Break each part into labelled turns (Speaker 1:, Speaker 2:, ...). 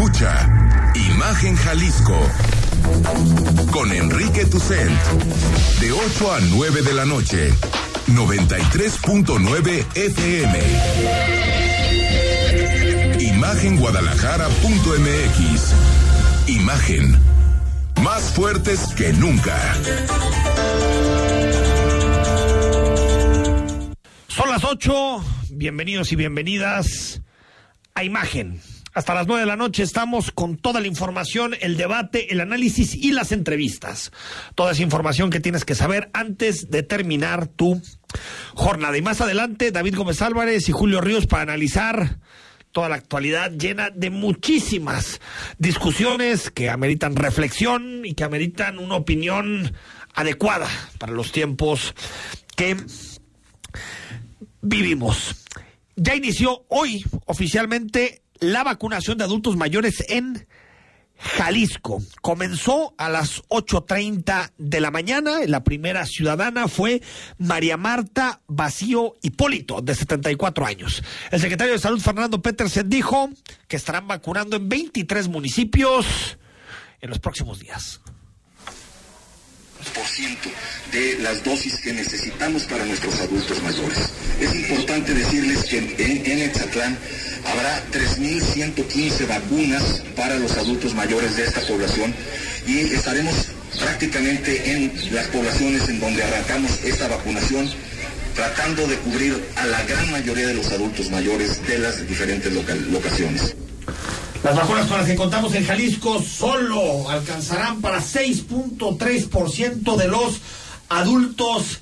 Speaker 1: Escucha Imagen Jalisco con Enrique Tucent de 8 a 9 de la noche 93.9 FM Imagenguadalajara.mx Imagen más fuertes que nunca.
Speaker 2: Son las 8, bienvenidos y bienvenidas a Imagen. Hasta las 9 de la noche estamos con toda la información, el debate, el análisis y las entrevistas. Toda esa información que tienes que saber antes de terminar tu jornada. Y más adelante, David Gómez Álvarez y Julio Ríos para analizar toda la actualidad llena de muchísimas discusiones que ameritan reflexión y que ameritan una opinión adecuada para los tiempos que vivimos. Ya inició hoy oficialmente la vacunación de adultos mayores en Jalisco. Comenzó a las 8.30 de la mañana. La primera ciudadana fue María Marta Vacío Hipólito, de 74 años. El secretario de Salud, Fernando Petersen, dijo que estarán vacunando en 23 municipios en los próximos días
Speaker 3: de las dosis que necesitamos para nuestros adultos mayores. Es importante decirles que en, en Etzatlán habrá 3.115 vacunas para los adultos mayores de esta población y estaremos prácticamente en las poblaciones en donde arrancamos esta vacunación tratando de cubrir a la gran mayoría de los adultos mayores de las diferentes locaciones.
Speaker 2: Las vacunas con las que contamos en Jalisco solo alcanzarán para 6.3% de los adultos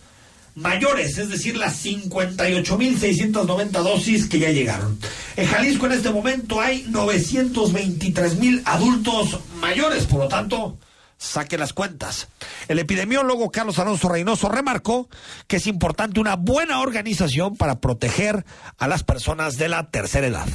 Speaker 2: mayores, es decir, las 58.690 dosis que ya llegaron. En Jalisco en este momento hay 923.000 adultos mayores, por lo tanto, saque las cuentas. El epidemiólogo Carlos Alonso Reynoso remarcó que es importante una buena organización para proteger a las personas de la tercera edad.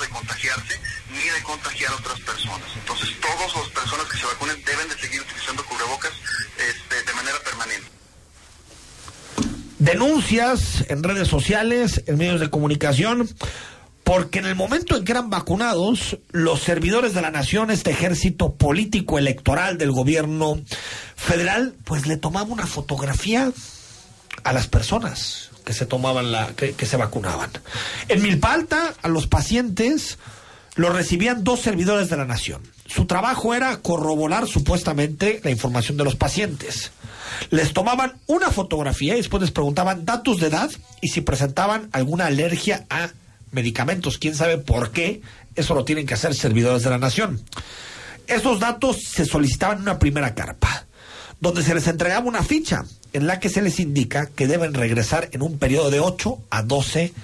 Speaker 4: de contagiarse ni contagiar a otras personas. Entonces, todas las personas que se vacunen deben de seguir utilizando cubrebocas este, de manera permanente.
Speaker 2: Denuncias en redes sociales, en medios de comunicación, porque en el momento en que eran vacunados, los servidores de la nación, este ejército político electoral del gobierno federal, pues le tomaba una fotografía a las personas que se tomaban la, que, se vacunaban. En Milpalta, a los pacientes los recibían dos servidores de la nación. Su trabajo era corroborar supuestamente la información de los pacientes. Les tomaban una fotografía y después les preguntaban datos de edad y si presentaban alguna alergia a medicamentos. ¿Quién sabe por qué? Eso lo tienen que hacer servidores de la nación. Esos datos se solicitaban en una primera carpa, donde se les entregaba una ficha en la que se les indica que deben regresar en un periodo de 8 a 12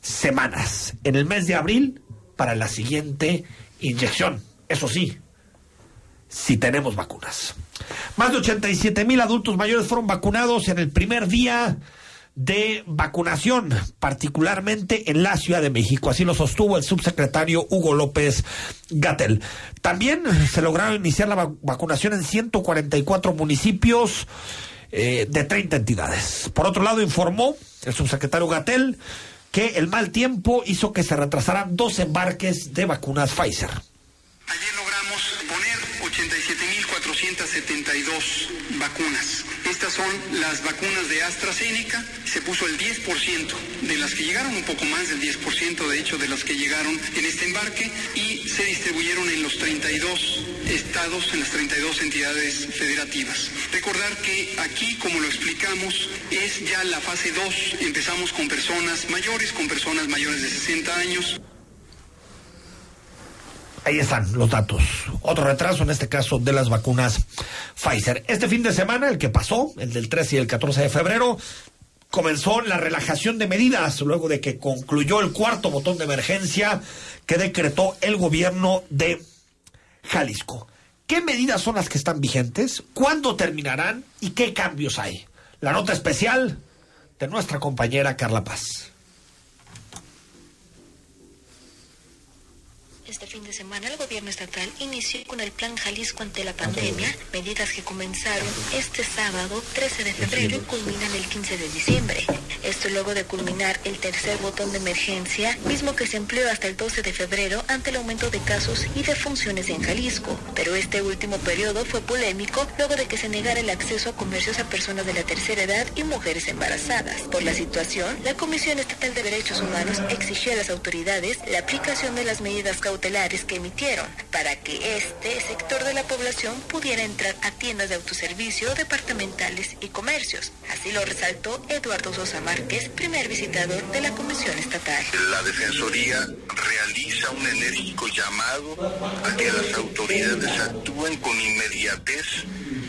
Speaker 2: semanas, en el mes de abril, para la siguiente inyección. Eso sí, si tenemos vacunas. Más de 87 mil adultos mayores fueron vacunados en el primer día de vacunación, particularmente en la Ciudad de México. Así lo sostuvo el subsecretario Hugo López Gatel. También se lograron iniciar la vacunación en 144 municipios eh, de 30 entidades. Por otro lado, informó el subsecretario Gatel que el mal tiempo hizo que se retrasaran dos embarques de vacunas Pfizer.
Speaker 4: Ayer logramos poner 87.472 vacunas. Estas son las vacunas de AstraZeneca. Se puso el 10% de las que llegaron, un poco más del 10% de hecho de las que llegaron en este embarque y se distribuyeron en los 32 estados, en las 32 entidades federativas. Recordar que aquí, como lo explicamos, es ya la fase 2. Empezamos con personas mayores, con personas mayores de 60 años.
Speaker 2: Ahí están los datos. Otro retraso, en este caso, de las vacunas Pfizer. Este fin de semana, el que pasó, el del 13 y el 14 de febrero, comenzó la relajación de medidas luego de que concluyó el cuarto botón de emergencia que decretó el gobierno de Jalisco. ¿Qué medidas son las que están vigentes? ¿Cuándo terminarán? ¿Y qué cambios hay? La nota especial de nuestra compañera Carla Paz.
Speaker 5: Este fin de semana el gobierno estatal inició con el Plan Jalisco ante la pandemia, medidas que comenzaron este sábado 13 de febrero y culminan el 15 de diciembre. Esto luego de culminar el tercer botón de emergencia, mismo que se empleó hasta el 12 de febrero ante el aumento de casos y defunciones en Jalisco. Pero este último periodo fue polémico luego de que se negara el acceso a comercios a personas de la tercera edad y mujeres embarazadas. Por la situación, la Comisión Estatal de Derechos Humanos exigió a las autoridades la aplicación de las medidas cautelares que emitieron para que este sector de la población pudiera entrar a tiendas de autoservicio, departamentales y comercios. Así lo resaltó Eduardo Sosa Márquez, primer visitador de la Comisión Estatal.
Speaker 3: La Defensoría realiza un enérgico llamado a que las autoridades actúen con inmediatez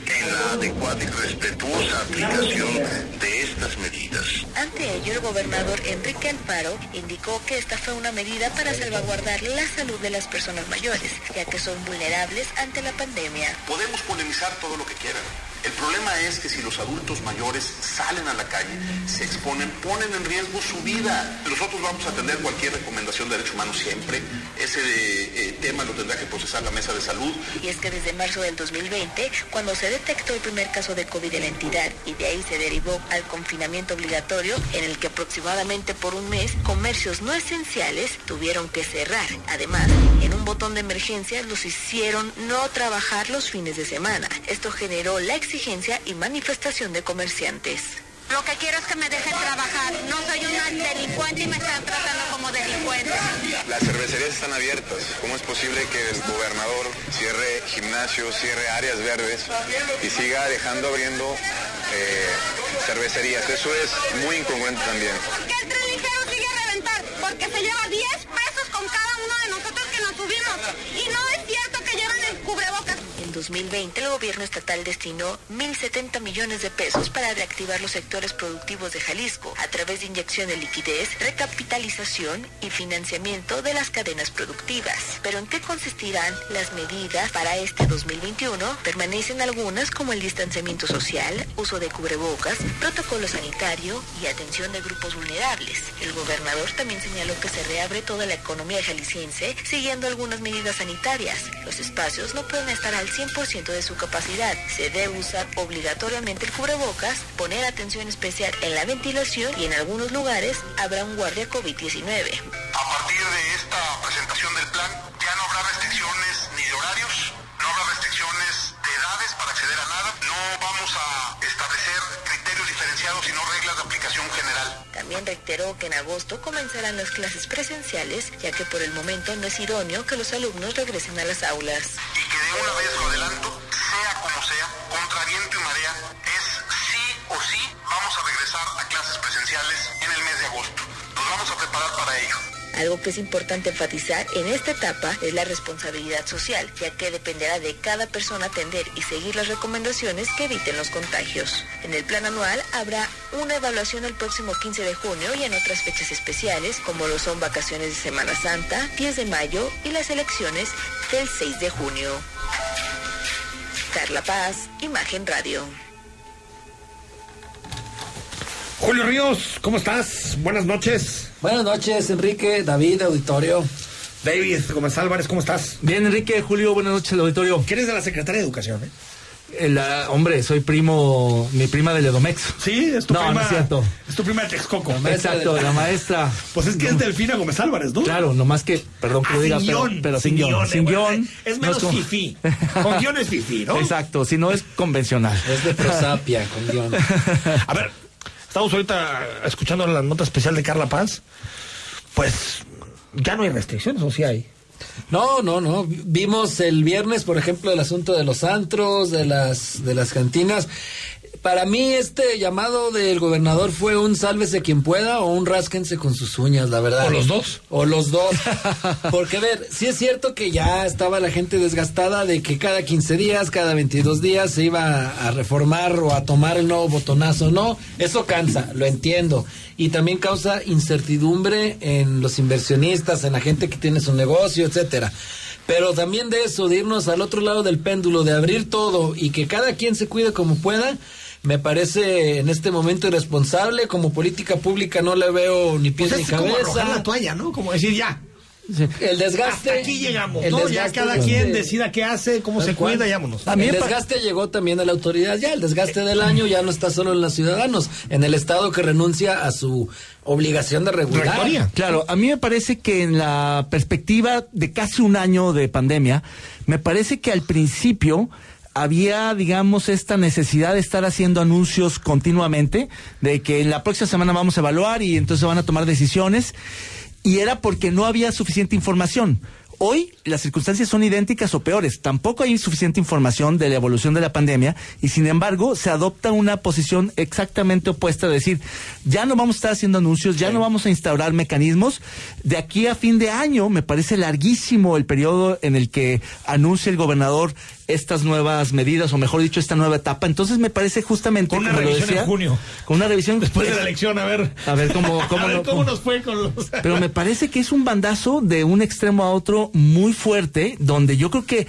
Speaker 3: en la adecuada y respetuosa aplicación de estas medidas.
Speaker 5: Ante ello, el gobernador Enrique Alfaro indicó que esta fue una medida para salvaguardar la salud de las personas mayores, ya que son vulnerables ante la pandemia.
Speaker 6: Podemos polemizar todo lo que quieran. El problema es que si los adultos mayores salen a la calle, se exponen, ponen en riesgo su vida. Nosotros vamos a atender cualquier recomendación de derechos humanos siempre. Ese eh, tema lo tendrá que procesar la mesa de salud.
Speaker 5: Y es que desde marzo del 2020, cuando se detectó el primer caso de COVID en la entidad y de ahí se derivó al confinamiento obligatorio, en el que aproximadamente por un mes comercios no esenciales tuvieron que cerrar. Además, en un botón de emergencia los hicieron no trabajar los fines de semana. Esto generó la exigencia y manifestación de comerciantes.
Speaker 7: Lo que quiero es que me dejen trabajar. No soy una delincuente y me están tratando como delincuente.
Speaker 8: Las cervecerías están abiertas. ¿Cómo es posible que el gobernador cierre gimnasios, cierre áreas verdes y siga dejando abriendo eh, cervecerías? Eso es muy incongruente también.
Speaker 7: ¿Por qué el tren ligero sigue a reventar? Porque se lleva 10 pesos con cada uno de nosotros que nos subimos. Y no es cierto que llevan el cubrebocas.
Speaker 5: En 2020, el gobierno estatal destinó 1.070 millones de pesos para reactivar los sectores productivos de Jalisco a través de inyección de liquidez, recapitalización y financiamiento de las cadenas productivas. Pero ¿en qué consistirán las medidas para este 2021? Permanecen algunas como el distanciamiento social, uso de cubrebocas, protocolo sanitario y atención de grupos vulnerables. El gobernador también señaló que se reabre toda la economía jalisciense siguiendo algunas medidas sanitarias. Los espacios no pueden estar al 100% de su capacidad. Se debe usar obligatoriamente el cubrebocas, poner atención especial en la ventilación y en algunos lugares habrá un guardia COVID-19.
Speaker 3: A partir de esta presentación del plan, ya no habrá restricciones ni de horarios, no habrá restricciones edades para acceder a nada, no vamos a establecer criterios diferenciados, sino reglas de aplicación general.
Speaker 5: También reiteró que en agosto comenzarán las clases presenciales, ya que por el momento no es idóneo que los alumnos regresen a las aulas.
Speaker 3: Y que de una vez lo adelanto, sea como sea, contra viento y marea, es sí o sí vamos a regresar a clases presenciales en el mes de agosto. Nos vamos a preparar para ello.
Speaker 5: Algo que es importante enfatizar en esta etapa es la responsabilidad social, ya que dependerá de cada persona atender y seguir las recomendaciones que eviten los contagios. En el plan anual habrá una evaluación el próximo 15 de junio y en otras fechas especiales, como lo son vacaciones de Semana Santa, 10 de mayo y las elecciones del 6 de junio. Carla Paz, Imagen Radio.
Speaker 2: Julio Ríos, ¿cómo estás? Buenas noches.
Speaker 9: Buenas noches, Enrique, David, auditorio.
Speaker 2: David Gómez Álvarez, ¿cómo estás?
Speaker 9: Bien, Enrique, Julio, buenas noches, auditorio.
Speaker 2: ¿Quién es de la Secretaría de Educación? Eh?
Speaker 9: El, uh, hombre, soy primo, mi prima de Edomex.
Speaker 2: Sí, es tu
Speaker 9: no,
Speaker 2: prima.
Speaker 9: No, es cierto.
Speaker 2: Es tu prima de Texcoco.
Speaker 9: Exacto, la maestra.
Speaker 2: Pues es que es Delfina Gómez Álvarez, ¿no?
Speaker 9: Claro, nomás que, perdón que
Speaker 2: ah,
Speaker 9: lo diga,
Speaker 2: sin
Speaker 9: pero, sin guion. Sin guion.
Speaker 2: Es menos
Speaker 9: no es
Speaker 2: fifí. Con guion es fifí, ¿no?
Speaker 9: Exacto, si no es convencional.
Speaker 10: Es de prosapia, con guion.
Speaker 2: A ver, estamos ahorita escuchando la nota especial de Carla Paz. Pues ya no hay restricciones, o sí hay.
Speaker 10: No, no, no. Vimos el viernes, por ejemplo, el asunto de los antros, de las, de las cantinas. Para mí este llamado del gobernador fue un sálvese quien pueda o un rásquense con sus uñas, la verdad.
Speaker 2: O los dos.
Speaker 10: O los dos. Porque, a ver, sí es cierto que ya estaba la gente desgastada de que cada 15 días, cada 22 días se iba a reformar o a tomar el nuevo botonazo. No, eso cansa, lo entiendo. Y también causa incertidumbre en los inversionistas, en la gente que tiene su negocio, etcétera. Pero también de eso, de irnos al otro lado del péndulo, de abrir todo y que cada quien se cuide como pueda, me parece en este momento irresponsable. Como política pública no le veo ni pies
Speaker 2: Pues
Speaker 10: ni
Speaker 2: es como
Speaker 10: cabeza.
Speaker 2: arrojar la toalla, ¿no? Como decir ya.
Speaker 10: El desgaste.
Speaker 2: Hasta aquí llegamos,
Speaker 10: el
Speaker 2: ¿no? Ya
Speaker 10: desgaste
Speaker 2: cada
Speaker 10: de-
Speaker 2: quien decida qué hace, cómo se
Speaker 10: cual.
Speaker 2: cuida, vámonos.
Speaker 10: el desgaste llegó también a la autoridad ya, el desgaste del año ya no está solo en los ciudadanos, en el Estado que renuncia a su obligación de regular.
Speaker 9: Claro, a mí me parece que en la perspectiva de casi un año de pandemia, me parece que al principio había, digamos, esta necesidad de estar haciendo anuncios continuamente, de que en la próxima semana vamos a evaluar y entonces van a tomar decisiones, y era porque no había suficiente información. Hoy las circunstancias son idénticas o peores. Tampoco hay suficiente información de la evolución de la pandemia y sin embargo se adopta una posición exactamente opuesta de decir, ya no vamos a estar haciendo anuncios, ya no vamos a instaurar mecanismos. De aquí a fin de año me parece larguísimo el periodo en el que anuncia el gobernador estas nuevas medidas o mejor dicho esta nueva etapa. Entonces me parece justamente
Speaker 2: Con una revisión en junio.
Speaker 9: con una revisión
Speaker 2: Después de la elección, a ver.
Speaker 9: A ver cómo, cómo,
Speaker 2: a ver
Speaker 9: no-
Speaker 2: cómo nos fue con los.
Speaker 9: pero me parece que es un bandazo de un extremo a otro muy fuerte, donde yo creo que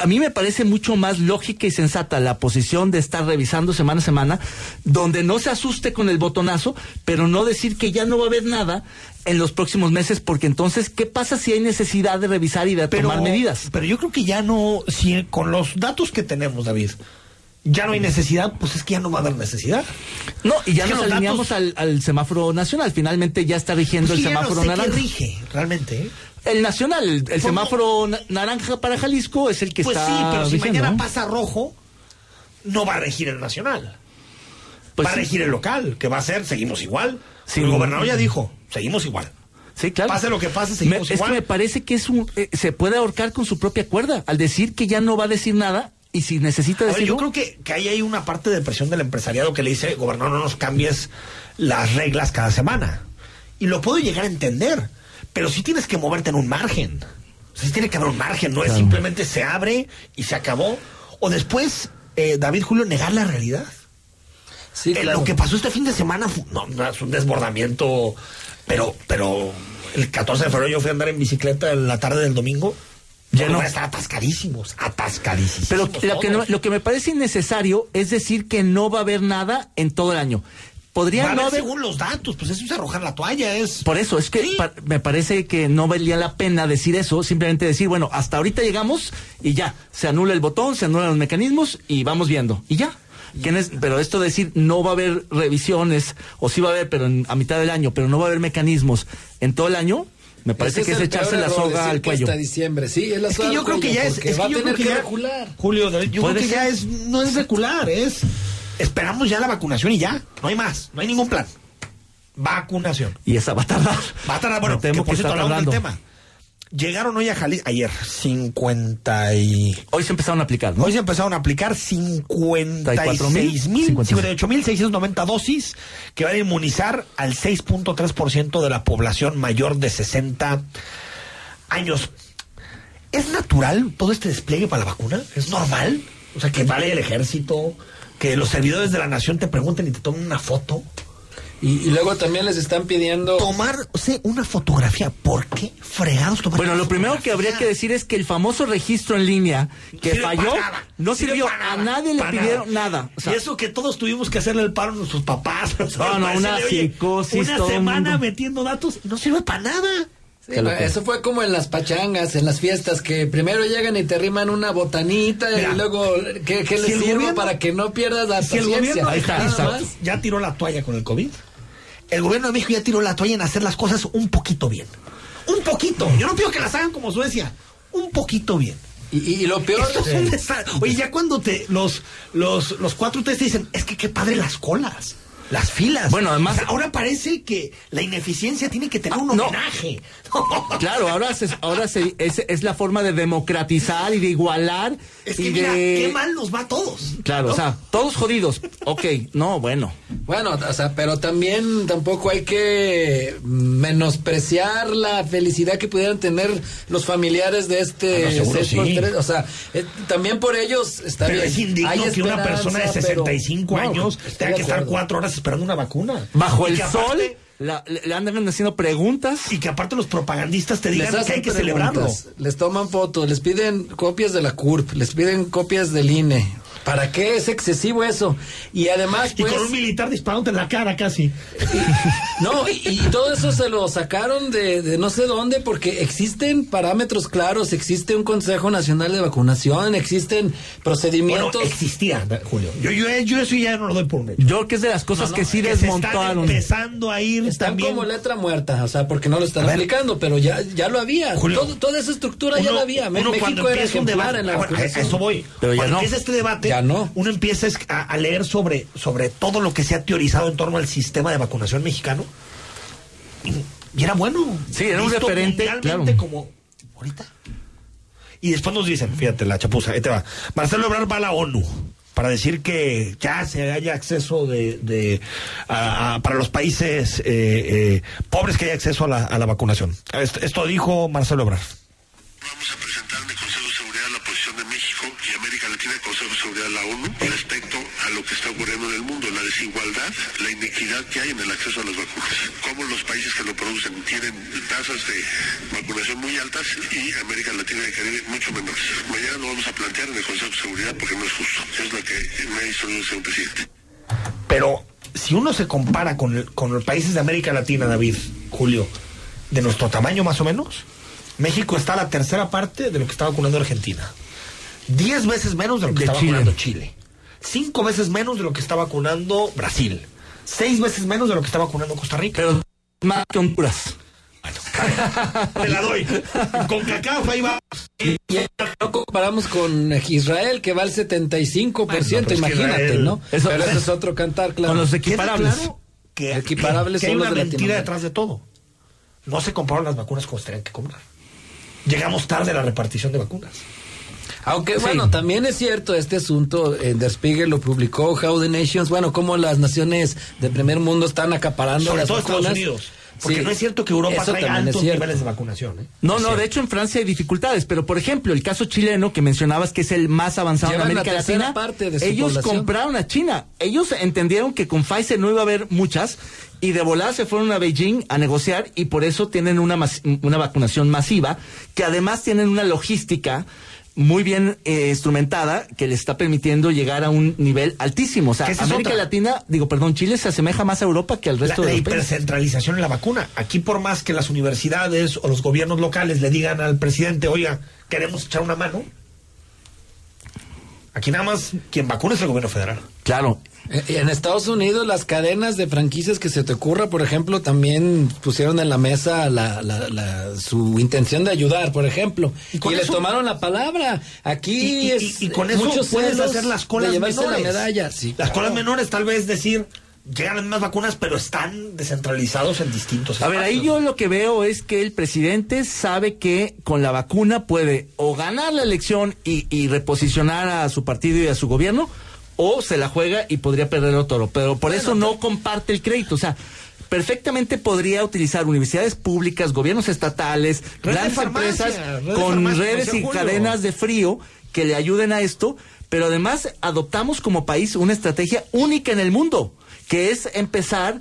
Speaker 9: a mí me parece mucho más lógica y sensata la posición de estar revisando semana a semana, donde no se asuste con el botonazo, pero no decir que ya no va a haber nada en los próximos meses, porque entonces, ¿qué pasa si hay necesidad de revisar y de tomar medidas?
Speaker 2: Pero yo creo que ya no, si con los datos que tenemos, David, ya no hay necesidad, pues es que ya no va a haber necesidad.
Speaker 9: No, y ya
Speaker 2: Es
Speaker 9: nos alineamos al, al semáforo nacional. Finalmente ya está rigiendo
Speaker 2: Pues
Speaker 9: el
Speaker 2: ya no
Speaker 9: semáforo
Speaker 2: sé
Speaker 9: naranja.
Speaker 2: rige, realmente. ¿eh?
Speaker 9: El nacional, el, semáforo na- naranja para Jalisco es el que
Speaker 2: Pues
Speaker 9: está
Speaker 2: sí, pero si mañana pasa rojo, no va a regir el nacional.
Speaker 9: Pues
Speaker 2: va a
Speaker 9: sí.
Speaker 2: regir el local, que va a ser, seguimos igual.
Speaker 9: Sí.
Speaker 2: el gobernador ya dijo, seguimos igual.
Speaker 9: Sí, claro.
Speaker 2: Pase lo que pase,
Speaker 9: Me-
Speaker 2: seguimos
Speaker 9: es
Speaker 2: igual.
Speaker 9: que me parece que es un, eh, se puede ahorcar con su propia cuerda al decir que ya no va a decir nada y si necesita decirlo.
Speaker 2: yo creo que, que ahí hay una parte de presión del empresariado que le dice, gobernador, no nos cambies las reglas cada semana. Y lo puedo llegar a entender, pero sí tienes que moverte en un margen. O sea, sí tiene que haber un margen, no es simplemente se abre y se acabó. O después, eh, David Julio, negar la realidad.
Speaker 10: Sí,
Speaker 2: Eh,
Speaker 10: claro.
Speaker 2: Lo que pasó este fin de semana fu- no, no, es un desbordamiento, pero, pero el 14 de febrero yo fui a andar en bicicleta en la tarde del domingo.
Speaker 9: Ya no.
Speaker 2: lugares estaban atascadísimos, atascadísimos.
Speaker 9: Pero lo que, no- lo que me parece innecesario es decir que no va a haber nada en todo el año. Podría no
Speaker 2: haber según los datos, pues eso es arrojar la toalla, es...
Speaker 9: Por eso, es que
Speaker 2: Sí.
Speaker 9: pa- me parece que no valía la pena decir eso, simplemente decir, bueno, hasta ahorita llegamos y ya, se anula el botón, se anulan los mecanismos y vamos viendo, y ya. Pero esto de decir no va a haber revisiones, o sí va a haber, pero en- a mitad del año, pero no va a haber mecanismos en todo el año, me parece
Speaker 10: Ese
Speaker 9: que es, echarse la soga al cuello.
Speaker 10: Hasta diciembre, sí, es la
Speaker 2: Es que yo creo que ya es, es que
Speaker 10: va a
Speaker 2: yo
Speaker 10: tener
Speaker 2: creo que
Speaker 10: que
Speaker 2: ya,
Speaker 10: regular.
Speaker 2: Julio, yo creo que ya es, no es regular, es, esperamos ya la vacunación y ya, no hay más, no hay ningún plan. Vacunación.
Speaker 9: Y esa va a tardar.
Speaker 2: Va a tardar, bueno,
Speaker 9: Me temo
Speaker 2: que por
Speaker 9: que
Speaker 2: cierto del tema. Llegaron hoy a Jalisco, ayer, 50 y...
Speaker 9: Hoy se empezaron a aplicar, ¿no?
Speaker 2: Hoy se empezaron a aplicar 56 mil, 58 mil 690 dosis que van a inmunizar al 6.3% de la población mayor de 60 años. ¿Es natural todo este despliegue para la vacuna? ¿Es normal? O sea, que vale el ejército, que los servidores de la nación te pregunten y te tomen una foto.
Speaker 10: Y, y luego también les están pidiendo.
Speaker 2: Tomarse una fotografía. ¿Por qué fregados tomar
Speaker 9: Bueno, lo primero que habría que decir es que el famoso registro en línea que
Speaker 2: Sirve
Speaker 9: falló
Speaker 2: para nada.
Speaker 9: no
Speaker 2: Sirve
Speaker 9: sirvió. A nadie le pidieron nada. O sea,
Speaker 2: y eso que todos tuvimos que hacerle el paro a nuestros papás.
Speaker 9: No, no, una psicosis,
Speaker 2: Una semana
Speaker 9: mundo.
Speaker 2: metiendo datos y no sirve para nada.
Speaker 10: Sí, eso fue como en las pachangas, en las fiestas, que primero llegan y te riman una botanita
Speaker 2: Mira,
Speaker 10: y luego, ¿qué, qué
Speaker 2: si
Speaker 10: les
Speaker 2: el gobierno-
Speaker 10: para que no pierdas la
Speaker 2: Si el
Speaker 10: paciencia?
Speaker 2: gobierno
Speaker 9: Ahí está,
Speaker 2: ya tiró la toalla con el COVID, el gobierno de México ya tiró la toalla en hacer las cosas un poquito bien. Un poquito. Yo no pido que las hagan como Suecia. Un poquito bien.
Speaker 10: Y, y- y lo peor,
Speaker 2: Esto es un. Oye, ya cuando te los, los, los cuatro test te dicen, es que qué padre las colas. Las filas.
Speaker 9: Bueno, además-
Speaker 2: O sea, ahora parece que la ineficiencia tiene que tener un
Speaker 9: Ah, no.
Speaker 2: homenaje.
Speaker 9: Claro, ahora, se- ahora se- es, es la forma de democratizar y de igualar.
Speaker 2: Es que
Speaker 9: y
Speaker 2: mira,
Speaker 9: de...
Speaker 2: qué mal nos va a todos.
Speaker 9: Claro,
Speaker 2: ¿no?
Speaker 9: o sea, todos jodidos. Ok, no, bueno.
Speaker 10: Bueno, o sea, pero también tampoco hay que menospreciar la felicidad que pudieran tener los familiares de este
Speaker 2: Ah, sí.
Speaker 10: tres. O sea, eh, también por ellos está
Speaker 2: Pero
Speaker 10: bien.
Speaker 2: es indigno
Speaker 10: Hay
Speaker 2: que una persona de
Speaker 10: pero-
Speaker 2: 65
Speaker 10: No,
Speaker 2: años tenga que estar cuatro horas esperando una vacuna.
Speaker 9: Bajo
Speaker 2: Y
Speaker 9: el
Speaker 2: que
Speaker 9: sol,
Speaker 2: aparte-
Speaker 9: la- le, le andan haciendo preguntas.
Speaker 2: Y que aparte los propagandistas te
Speaker 10: Les
Speaker 2: digan que hay que
Speaker 10: preguntas,
Speaker 2: celebrarlo.
Speaker 10: Les toman fotos, les piden copias de la CURP, les piden copias del INE. ¿Para qué es excesivo eso? Y además,
Speaker 2: Y
Speaker 10: pues...
Speaker 2: con un militar disparándote en la cara casi.
Speaker 10: No, y, y todo eso se lo sacaron de, de no sé dónde porque existen parámetros claros, existe un Consejo Nacional de Vacunación, existen
Speaker 2: Bueno,
Speaker 10: procedimientos...
Speaker 2: existía, Julio. Yo, yo, yo eso ya no lo doy por un hecho.
Speaker 9: Yo que es de las cosas
Speaker 10: No,
Speaker 9: que sí
Speaker 2: Que se están
Speaker 9: desmontaron.
Speaker 2: empezando a ir
Speaker 10: Están
Speaker 2: también.
Speaker 10: como letra muerta, o sea, porque no lo están aplicando, pero ya, ya lo había.
Speaker 2: Julio,
Speaker 10: Todo- toda esa estructura ya la había.
Speaker 2: Uno
Speaker 10: México era
Speaker 2: un
Speaker 10: ejemplar
Speaker 2: debate,
Speaker 10: en la
Speaker 2: bueno, eso voy.
Speaker 9: Pero ya
Speaker 2: cuando
Speaker 9: no.
Speaker 2: empieza este debate,
Speaker 10: Ya no.
Speaker 2: uno empieza es- a, a leer sobre, sobre todo lo que se ha teorizado en torno al sistema de vacunación mexicano. Y, y era bueno.
Speaker 9: Sí, era un referente, claro.
Speaker 2: como ahorita. Y después nos dicen, fíjate, la chapuza, ahí te va. Marcelo Ebrard va a la ONU para decir que ya se haya acceso de, de a- a- para los países eh, eh, pobres que haya acceso a la, a la vacunación. Esto, esto dijo Marcelo Ebrard.
Speaker 11: Vamos a presentar en el Consejo de Seguridad la posición de Y América Latina al Consejo de Seguridad de la ONU respecto a lo que está ocurriendo en el mundo, la desigualdad, la inequidad que hay en el acceso a las vacunas. Cómo los países que lo producen tienen tasas de vacunación muy altas y América Latina y el Caribe mucho menores. Mañana lo vamos a plantear en el Consejo de Seguridad porque no es justo. Es lo que me ha el señor presidente.
Speaker 2: Pero si uno se compara con, el- con los países de América Latina, David, Julio, de nuestro tamaño más o menos, México está a la tercera parte de lo que está vacunando Argentina. Diez veces menos de lo que
Speaker 9: De
Speaker 2: está
Speaker 9: Chile.
Speaker 2: vacunando Chile. Cinco veces menos de lo que está vacunando Brasil. Seis veces menos de lo que está vacunando Costa Rica.
Speaker 9: Pero más que Honduras.
Speaker 2: Te la doy. Con cacao ahí va.
Speaker 10: Y no comparamos con Israel, que va al 75%,
Speaker 2: Bueno, que
Speaker 10: imagínate,
Speaker 2: Israel-
Speaker 10: ¿no?
Speaker 9: Eso-
Speaker 10: pero ese es otro cantar, claro.
Speaker 9: Con los equiparables.
Speaker 2: claro que,
Speaker 10: Equiparables
Speaker 2: que hay
Speaker 10: son los
Speaker 2: una
Speaker 10: de
Speaker 2: mentira detrás de todo. No se compraron las vacunas como se tenían que comprar. Llegamos tarde a la repartición de vacunas.
Speaker 10: Aunque
Speaker 9: Sí.
Speaker 10: bueno, también es cierto este asunto, eh, Der Spiegel lo publicó, How the Nations, bueno, cómo las naciones del primer mundo están acaparando
Speaker 2: Sobre
Speaker 10: las
Speaker 2: todo Estados
Speaker 10: vacunas.
Speaker 2: Unidos. Porque
Speaker 10: Sí,
Speaker 2: no es cierto que Europa
Speaker 10: eso
Speaker 2: traiga altos niveles de vacunación. ¿eh?
Speaker 9: No, no, de hecho en Francia hay dificultades, pero por ejemplo, el caso chileno que mencionabas que es el más avanzado
Speaker 10: Llevan
Speaker 9: en América Latina,
Speaker 10: parte de su
Speaker 9: ellos
Speaker 10: población.
Speaker 9: compraron a China. Ellos entendieron que con Pfizer no iba a haber muchas y de volada se fueron a Beijing a negociar y por eso tienen una, mas- una vacunación masiva, que además tienen una logística muy bien eh, instrumentada que le está permitiendo llegar a un nivel altísimo. O sea, América. Latina, digo, perdón, Chile se asemeja más a Europa que al
Speaker 2: La,
Speaker 9: resto
Speaker 2: la
Speaker 9: de los países.
Speaker 2: hipercentralización en la vacuna. Aquí por más que las universidades o los gobiernos locales le digan al presidente, oiga, queremos echar una mano. Aquí nada más quien vacuna es el gobierno federal.
Speaker 9: Claro,
Speaker 10: En Estados Unidos las cadenas de franquicias que se te ocurra, por ejemplo, también pusieron en la mesa la, la- la- su intención de ayudar, por ejemplo,
Speaker 2: Y
Speaker 10: y,
Speaker 2: con
Speaker 10: le
Speaker 2: eso-
Speaker 10: tomaron la palabra. Aquí
Speaker 2: Y, y-
Speaker 10: es
Speaker 2: y- y con eso
Speaker 10: muchos
Speaker 2: puedes hacer las colas menores.
Speaker 10: la medalla. Sí,
Speaker 2: las
Speaker 10: claro.
Speaker 2: colas menores tal vez decir, llegan las mismas vacunas, pero están descentralizados en distintos
Speaker 9: A ver, ahí yo lo que veo es que el presidente sabe que con la vacuna puede o ganar la elección y, y reposicionar a su partido y a su gobierno, o se la juega y podría perder el toro. Pero por eso no comparte el crédito. O sea, perfectamente podría utilizar universidades públicas, gobiernos estatales,
Speaker 2: Red
Speaker 9: grandes empresas
Speaker 2: red
Speaker 9: con redes y
Speaker 2: Julio.
Speaker 9: cadenas de frío que le ayuden a esto. Pero además adoptamos como país una estrategia única en el mundo, que es empezar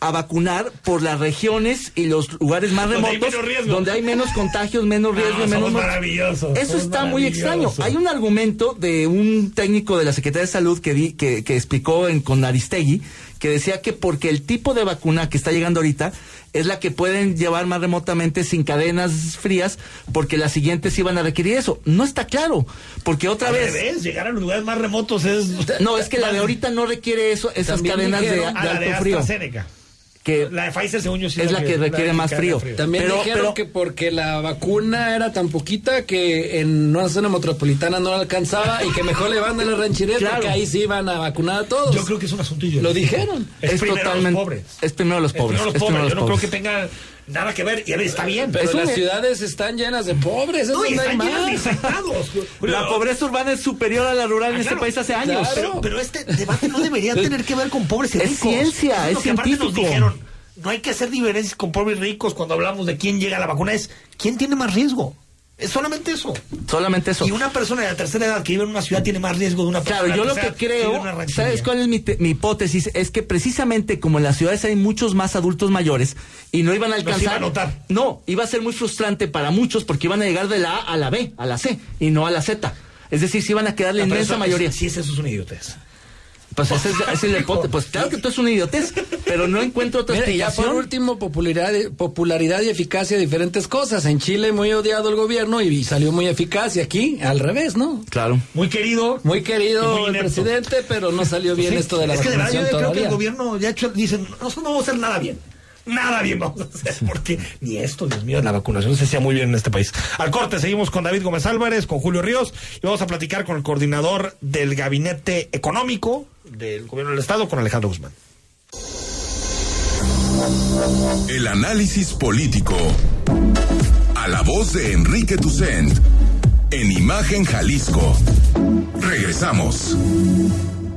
Speaker 9: a vacunar por las regiones y los lugares más
Speaker 2: Donde hay
Speaker 9: remotos,
Speaker 2: menos riesgo.
Speaker 9: donde hay menos contagios, menos riesgo,
Speaker 2: Ah,
Speaker 9: menos
Speaker 2: somos
Speaker 9: muertes.
Speaker 2: maravillosos,
Speaker 9: Eso
Speaker 2: somos
Speaker 9: está muy extraño. Hay un argumento de un técnico de la Secretaría de Salud que, di- que, que explicó en, con Aristegui que decía que porque el tipo de vacuna que está llegando ahorita es la que pueden llevar más remotamente sin cadenas frías, porque las siguientes iban a requerir eso. No está claro, porque otra
Speaker 2: Al
Speaker 9: vez...
Speaker 2: revés, llegar a los lugares más remotos es...
Speaker 9: No, es que la de ahorita no requiere eso, esas
Speaker 10: También
Speaker 9: cadenas de, de
Speaker 2: Ah, la de
Speaker 9: frío. Que
Speaker 2: La de Pfizer, según yo, sí
Speaker 9: Es la que requiere más frío.
Speaker 10: También
Speaker 9: Pero-
Speaker 10: dijeron
Speaker 9: pero-
Speaker 10: que porque la vacuna era tan poquita que en una zona metropolitana no la alcanzaba y que mejor le van a la ranchería
Speaker 9: Claro.
Speaker 10: porque ahí sí iban a vacunar a todos.
Speaker 2: Yo creo que es un asunto ideológico.
Speaker 10: Lo dijeron.
Speaker 2: Es,
Speaker 9: Es
Speaker 2: primero
Speaker 9: totalmente-
Speaker 2: los pobres.
Speaker 9: es primero los
Speaker 2: Es
Speaker 9: pobres,
Speaker 2: primero los
Speaker 9: es
Speaker 2: pobres.
Speaker 9: primero
Speaker 2: Yo
Speaker 9: los
Speaker 2: no creo que tenga nada que ver. Y a ver, está bien.
Speaker 10: Pero
Speaker 9: Es
Speaker 10: las ciudades están llenas de pobres, eso
Speaker 2: No,
Speaker 10: hay
Speaker 2: están llenas de
Speaker 10: más.
Speaker 2: infectados.
Speaker 9: La pobreza urbana es superior a la rural en
Speaker 2: Ah,
Speaker 9: este
Speaker 2: claro.
Speaker 9: país hace años.
Speaker 10: Claro.
Speaker 2: Pero, pero este debate no debería tener que ver con pobres y
Speaker 9: Es
Speaker 2: ricos.
Speaker 9: ciencia,
Speaker 2: Eso
Speaker 9: es
Speaker 2: lo que aparte nos
Speaker 9: científico.
Speaker 2: dijeron. No hay que hacer diferencias con pobres y ricos cuando hablamos de quién llega a la vacuna. Es quién tiene más riesgo. Es solamente eso.
Speaker 9: Solamente eso.
Speaker 2: Y una persona de la tercera edad que vive en una ciudad tiene más riesgo de una persona
Speaker 9: Claro, yo lo
Speaker 2: la
Speaker 9: que creo,
Speaker 2: ranchería.
Speaker 9: ¿sabes cuál es mi, te- mi hipótesis? Es que precisamente como en las ciudades hay muchos más adultos mayores y no iban a alcanzar.
Speaker 2: iba a notar.
Speaker 9: No, iba a ser muy frustrante para muchos porque iban a llegar de la A a la B, a la C y no a la Z.
Speaker 12: Es decir, si van a quedar la
Speaker 2: pero
Speaker 12: inmensa
Speaker 2: eso-
Speaker 12: mayoría.
Speaker 2: Sí, eso es una idiotez.
Speaker 12: Pues ese es, ese es el hipótesis. Pues claro que tú es una idiotez, pero no encuentro otra
Speaker 13: Mira, y ya por
Speaker 12: explicación.
Speaker 13: último, popularidad, popularidad y eficacia, diferentes cosas. En Chile muy odiado el gobierno y salió muy eficaz. Y aquí, al revés, ¿no?
Speaker 12: Claro.
Speaker 2: Muy querido.
Speaker 13: Muy
Speaker 2: Y
Speaker 13: querido
Speaker 2: muy
Speaker 13: el presidente, pero no salió bien
Speaker 2: Sí,
Speaker 13: esto de la
Speaker 2: Es que de verdad yo creo que el gobierno ya ha hecho, dicen, nosotros no vamos a hacer nada bien. Nada bien vamos a hacer, porque ni esto, Dios mío, la vacunación se hacía muy bien en este país. Al corte, seguimos con David Gómez Álvarez, con Julio Ríos, y vamos a platicar con el coordinador del Gabinete Económico del Gobierno del Estado, con Alejandro Guzmán.
Speaker 1: El análisis político. A la voz de Enrique Tucent. En Imagen Jalisco. Regresamos.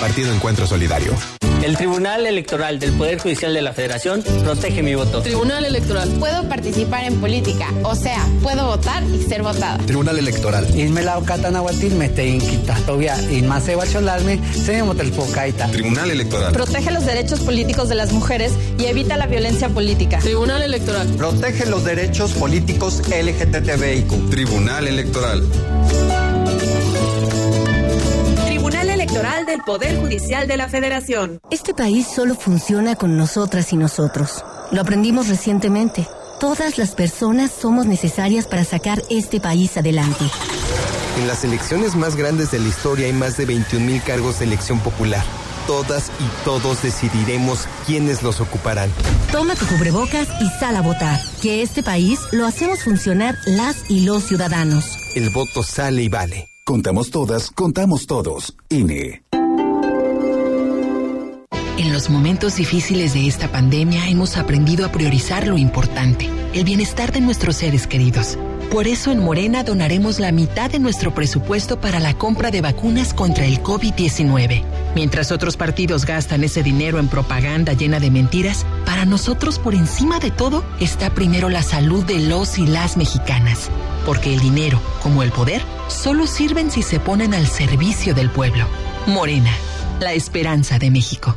Speaker 14: Partido Encuentro Solidario.
Speaker 15: El Tribunal Electoral del Poder Judicial de la Federación protege mi voto.
Speaker 16: Tribunal Electoral.
Speaker 17: Puedo participar en política, o sea, puedo votar y ser votada.
Speaker 14: Tribunal Electoral.
Speaker 18: Inmelao Catanahuatil Meteinquita. Tobia Inmaseba Cholalme, Semotelpocaita.
Speaker 14: Tribunal Electoral.
Speaker 17: Protege los derechos políticos de las mujeres y evita la violencia política.
Speaker 16: Tribunal Electoral.
Speaker 19: Protege los derechos políticos LGTBIQ.
Speaker 14: Tribunal Electoral.
Speaker 20: Electoral del Poder Judicial de la Federación.
Speaker 21: Este país solo funciona con nosotras y nosotros. Lo aprendimos recientemente. Todas las personas somos necesarias para sacar este país adelante.
Speaker 22: En las elecciones más grandes de la historia hay más de 21 mil cargos de elección popular. Todas y todos decidiremos quiénes los ocuparán.
Speaker 21: Toma tu cubrebocas y sal a votar. Que este país lo hacemos funcionar las y los ciudadanos.
Speaker 22: El voto sale y vale.
Speaker 23: Contamos todas, contamos todos. INE.
Speaker 24: En los momentos difíciles de esta pandemia hemos aprendido a priorizar lo importante, el bienestar de nuestros seres queridos. Por eso en Morena donaremos la mitad de nuestro presupuesto para la compra de vacunas contra el COVID-19. Mientras otros partidos gastan ese dinero en propaganda llena de mentiras, para nosotros por encima de todo está primero la salud de los y las mexicanas. Porque el dinero, como el poder, solo sirven si se ponen al servicio del pueblo. Morena, la esperanza de México.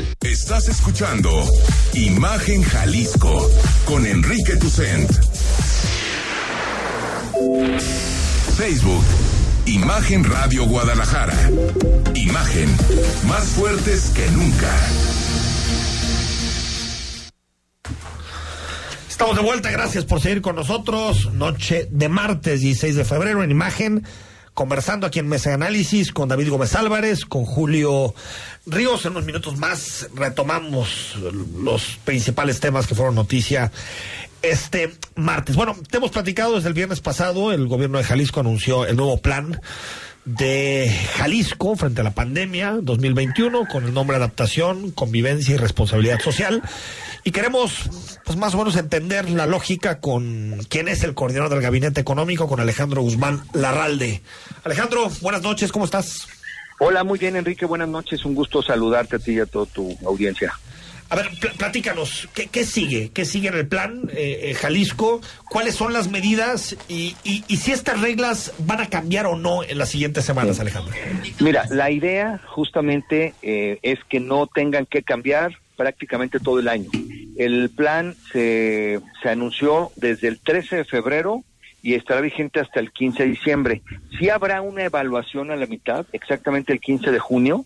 Speaker 1: Estás escuchando Imagen Jalisco con Enrique Tucent. Facebook, Imagen Radio Guadalajara. Imagen, más fuertes que nunca.
Speaker 2: Estamos de vuelta, gracias por seguir con nosotros. Noche de martes 16 de febrero en imagen, conversando aquí en Mesa de Análisis con David Gómez Álvarez, con Julio Ríos. En unos minutos más retomamos los principales temas que fueron noticia este martes. Bueno, te hemos platicado desde el viernes pasado, el gobierno de Jalisco anunció el nuevo plan de Jalisco frente a la pandemia 2021 con el nombre Adaptación, Convivencia y Responsabilidad Social. Y queremos, pues más o menos entender la lógica con quién es el coordinador del Gabinete Económico, con Alejandro Guzmán Larralde. Alejandro, buenas noches, ¿cómo estás?
Speaker 25: Hola, muy bien, Enrique, buenas noches. Un gusto saludarte a ti y a toda tu audiencia.
Speaker 2: A ver, platícanos, ¿qué, sigue? ¿Qué sigue en el plan eh, eh, Jalisco? ¿Cuáles son las medidas? Y, y, si estas reglas van a cambiar o no en las siguientes semanas, Alejandro.
Speaker 26: Mira, la idea justamente eh, es que no tengan que cambiar prácticamente todo el año. El plan se, se anunció desde el 13 de febrero y estará vigente hasta el 15 de diciembre. Sí habrá una evaluación a la mitad, exactamente el 15 de junio,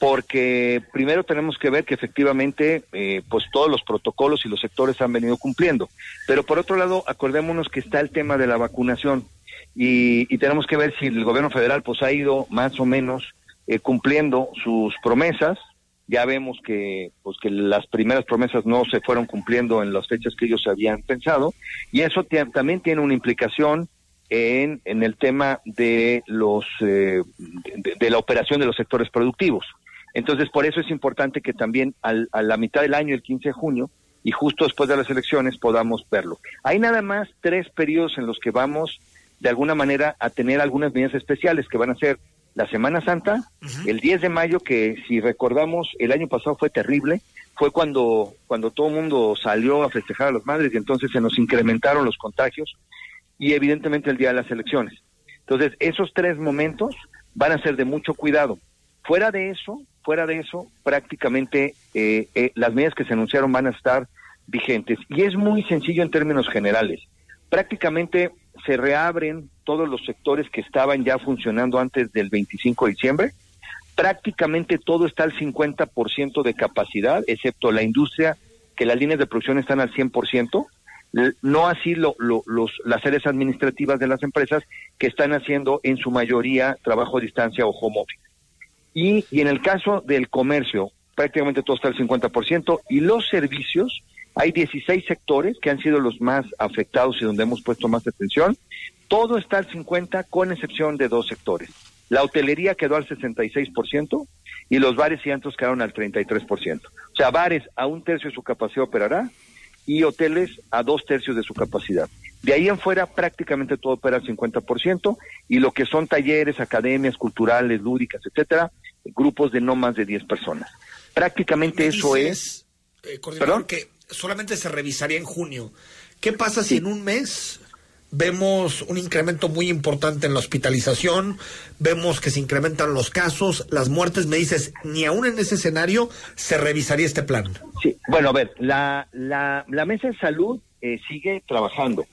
Speaker 26: porque primero tenemos que ver que efectivamente eh, pues todos los protocolos y los sectores han venido cumpliendo. Pero por otro lado, acordémonos que está el tema de la vacunación y, tenemos que ver si el gobierno federal pues ha ido más o menos eh, cumpliendo sus promesas. Ya vemos que pues que las primeras promesas no se fueron cumpliendo en las fechas que ellos habían pensado y eso también tiene una implicación en, en el tema de los eh, de la operación de los sectores productivos. Entonces, por eso es importante que también a la mitad del año, el 15 de junio, y justo después de las elecciones, podamos verlo. Hay nada más tres periodos en los que vamos, de alguna manera, a tener algunas medidas especiales, que van a ser la Semana Santa, el 10 de mayo, que si recordamos, el año pasado fue terrible, fue cuando, cuando todo el mundo salió a festejar a las madres y entonces se nos incrementaron los contagios, y evidentemente el día de las elecciones. Entonces, esos tres momentos van a ser de mucho cuidado. Fuera de eso, fuera de eso, prácticamente eh, eh, las medidas que se anunciaron van a estar vigentes. Y es muy sencillo en términos generales. Prácticamente se reabren todos los sectores que estaban ya funcionando antes del 25 de diciembre. Prácticamente todo está al 50% de capacidad, excepto la industria, que las líneas de producción están al 100%. No así lo, los, las áreas administrativas de las empresas que están haciendo en su mayoría trabajo a distancia o home office. Y, y en el caso del comercio, prácticamente todo está al 50%, y los servicios, hay 16 sectores que han sido los más afectados y donde hemos puesto más atención. Todo está al 50 con excepción de dos sectores. La hotelería quedó al 66% y los bares y antros quedaron al 33%. O sea, bares a un tercio de su capacidad operará y hoteles a dos tercios de su capacidad. De ahí en fuera prácticamente todo opera al 50% y lo que son talleres, academias culturales, lúdicas, etcétera, grupos de no más de 10 personas. Prácticamente eso es...
Speaker 2: Eh, ¿Perdón? que solamente se revisaría en junio. ¿Qué pasa si en un mes vemos un incremento muy importante en la hospitalización, vemos que se incrementan los casos, las muertes, me dices, ni aún en ese escenario se revisaría este plan.
Speaker 26: Sí, bueno, a ver, la, la, la mesa de salud eh, sigue trabajando.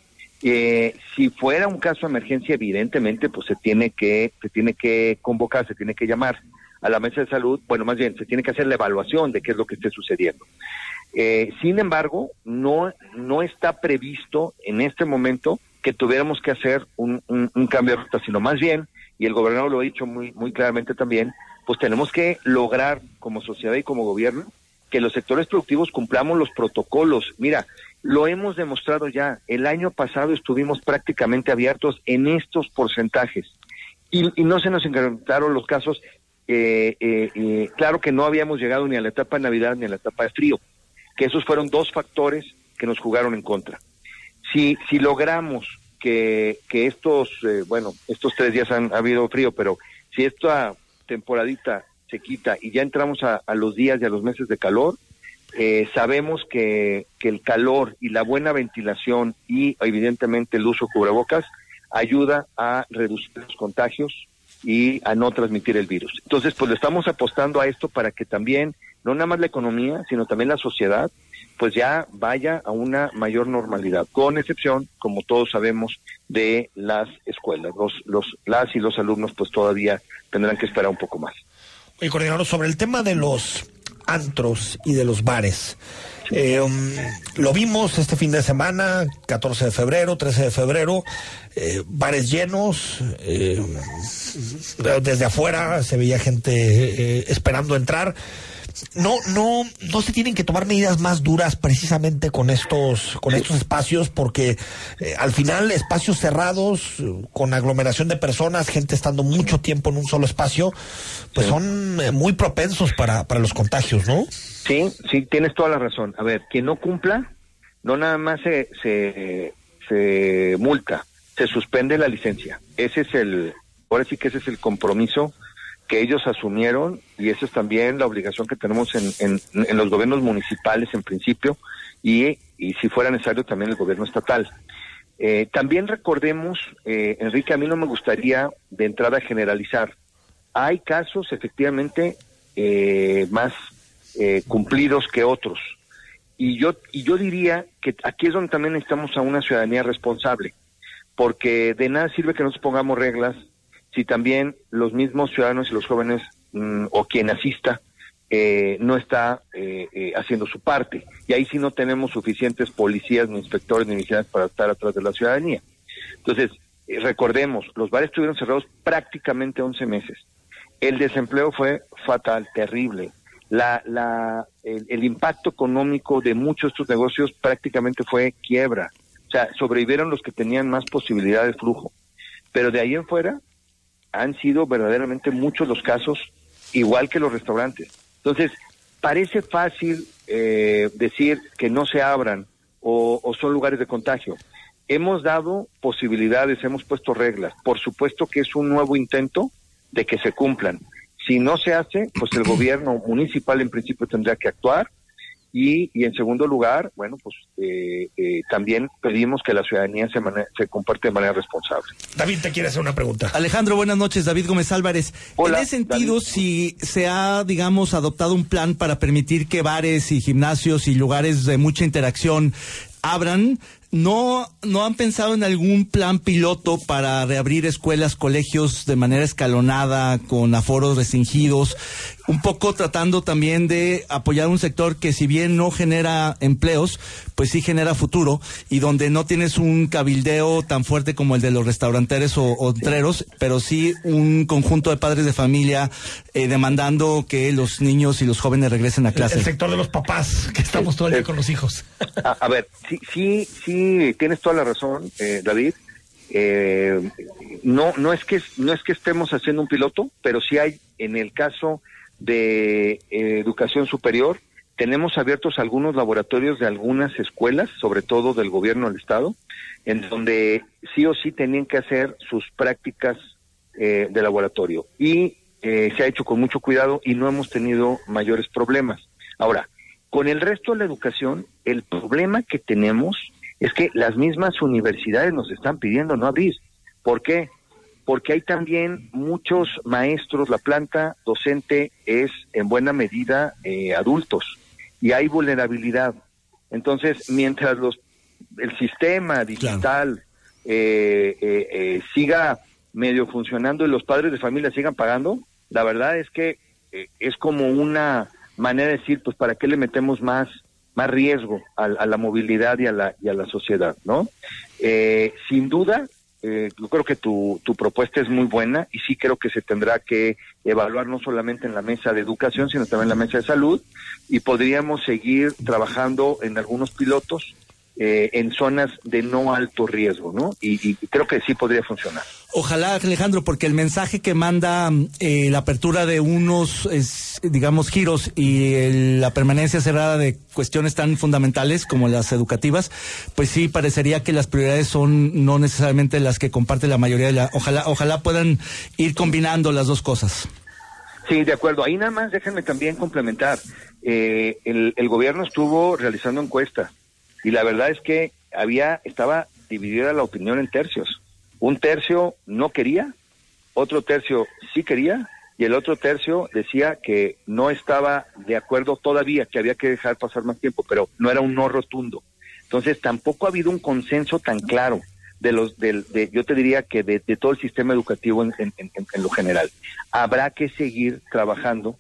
Speaker 26: Eh, si fuera un caso de emergencia, evidentemente, pues se tiene que se tiene que convocar, se tiene que llamar a la mesa de salud. Bueno, más bien, se tiene que hacer la evaluación de qué es lo que esté sucediendo. Eh, sin embargo, no no está previsto en este momento que tuviéramos que hacer un, cambio de ruta, sino más bien, y el gobernador lo ha dicho muy muy claramente también, pues tenemos que lograr como sociedad y como gobierno que los sectores productivos cumplamos los protocolos. Mira, lo hemos demostrado ya. El año pasado estuvimos prácticamente abiertos en estos porcentajes y, no se nos incrementaron los casos. Eh, eh, eh, claro que no habíamos llegado ni a la etapa de Navidad ni a la etapa de frío, que esos fueron dos factores que nos jugaron en contra. Si, si logramos que, que estos, bueno, estos tres días han habido frío, pero si esta temporadita se quita y ya entramos a, a los días y a los meses de calor, eh, sabemos que, que, el calor y la buena ventilación y evidentemente el uso de cubrebocas ayuda a reducir los contagios y a no transmitir el virus. Entonces, pues le estamos apostando a esto para que también, no nada más la economía, sino también la sociedad, pues ya vaya a una mayor normalidad, con excepción, como todos sabemos, de las escuelas. Los, los, las y los alumnos pues todavía tendrán que esperar un poco más.
Speaker 2: Oye, coordinador, sobre el tema de los antros y de los bares. Eh, um, lo vimos este fin de semana, 14 de febrero, 13 de febrero, eh, bares llenos, eh, desde afuera se veía gente esperando entrar no, no, no se tienen que tomar medidas más duras precisamente con estos, con estos espacios, porque eh, al final espacios cerrados, con aglomeración de personas, gente estando mucho tiempo en un solo espacio, pues son eh, muy propensos para, para los contagios, ¿no?
Speaker 26: Sí, sí, tienes toda la razón. A ver, quien no cumpla, no nada más se, se, se multa, se suspende la licencia. Ese es el, ahora sí que ese es el compromiso que ellos asumieron y esa es también la obligación que tenemos en, en, los gobiernos municipales en principio y, y, si fuera necesario también el gobierno estatal. Eh, también recordemos, eh, Enrique, a mí no me gustaría de entrada generalizar. Hay casos efectivamente eh, más eh, cumplidos que otros. Y yo, y yo diría que aquí es donde también necesitamos a una ciudadanía responsable, porque de nada sirve que nos pongamos reglas si también los mismos ciudadanos y los jóvenes mm, o quien asista eh, no está eh, eh, haciendo su parte. Y ahí sí no tenemos suficientes policías, ni inspectores, ni vigilantes para estar atrás de la ciudadanía. Entonces, recordemos, los bares estuvieron cerrados prácticamente 11 meses. El desempleo fue fatal, terrible. La, la, el, impacto económico de muchos de estos negocios prácticamente fue quiebra. O sea, sobrevivieron los que tenían más posibilidad de flujo. Pero de ahí en fuera han sido verdaderamente muchos los casos, igual que los restaurantes. Entonces, parece fácil eh, decir que no se abran o, o son lugares de contagio. Hemos dado posibilidades, hemos puesto reglas. Por supuesto que es un nuevo intento de que se cumplan. Si no se hace, pues el gobierno municipal en principio tendría que actuar y, y en segundo lugar, bueno, pues eh, eh, también pedimos que la ciudadanía se, se comparte de manera responsable.
Speaker 2: David, te quiere hacer una pregunta.
Speaker 9: Alejandro, buenas noches. David Gómez Álvarez. en ese sentido, si se ha, digamos, adoptado un plan para permitir que bares y gimnasios y lugares de mucha interacción abran, ¿No, ¿No han pensado en algún plan piloto para reabrir escuelas, colegios de manera escalonada, con aforos restringidos? Un poco tratando también de apoyar un sector que si bien no genera empleos, pues sí genera futuro y donde no tienes un cabildeo tan fuerte como el de los restauranteros o, entreros, pero sí un conjunto de padres de familia eh, demandando que los niños y los jóvenes regresen a clase.
Speaker 2: El, sector de los papás, que estamos todo el día con los hijos.
Speaker 26: A, a ver, sí, sí, sí sí, tienes toda la razón, eh, David. Eh, no, no es que no es que estemos haciendo un piloto, pero sí hay en el caso de eh, educación superior tenemos abiertos algunos laboratorios de algunas escuelas, sobre todo del gobierno del estado, en donde sí o sí tenían que hacer sus prácticas de laboratorio y se ha hecho con mucho cuidado y no hemos tenido mayores problemas. Ahora, con el resto de la educación, el problema que tenemos es que las mismas universidades nos están pidiendo no abrir. ¿Por qué? Porque hay también muchos maestros, la planta docente es en buena medida eh, adultos y hay vulnerabilidad. Entonces, mientras los el sistema digital eh, eh, siga medio funcionando y los padres de familia sigan pagando, la verdad es que es como una manera de decir, pues, ¿para qué le metemos más más riesgo a, la movilidad y a la, y a la sociedad, ¿no? Eh, sin duda, eh, yo creo que tu, tu propuesta es muy buena y sí creo que se tendrá que evaluar no solamente en la mesa de educación, sino también en la mesa de salud y podríamos seguir trabajando en algunos pilotos eh, en zonas de no alto riesgo, ¿no? Y, creo que sí podría funcionar.
Speaker 9: Ojalá, Alejandro, porque el mensaje que manda eh, la apertura de unos, digamos, giros y la permanencia cerrada de cuestiones tan fundamentales como las educativas, pues sí parecería que las prioridades son no necesariamente las que comparte la mayoría de la. Ojalá, ojalá puedan ir combinando las dos cosas.
Speaker 26: Sí, de acuerdo. Ahí nada más déjenme también complementar. Eh, el, el gobierno estuvo realizando encuestas y la verdad es que había estaba dividida la opinión en tercios. Un tercio no quería, otro tercio sí quería y el otro tercio decía que no estaba de acuerdo todavía, que había que dejar pasar más tiempo, pero no era un no rotundo. Entonces tampoco ha habido un consenso tan claro de los del de, yo te diría que de, todo el sistema educativo en, lo general. Habrá que seguir trabajando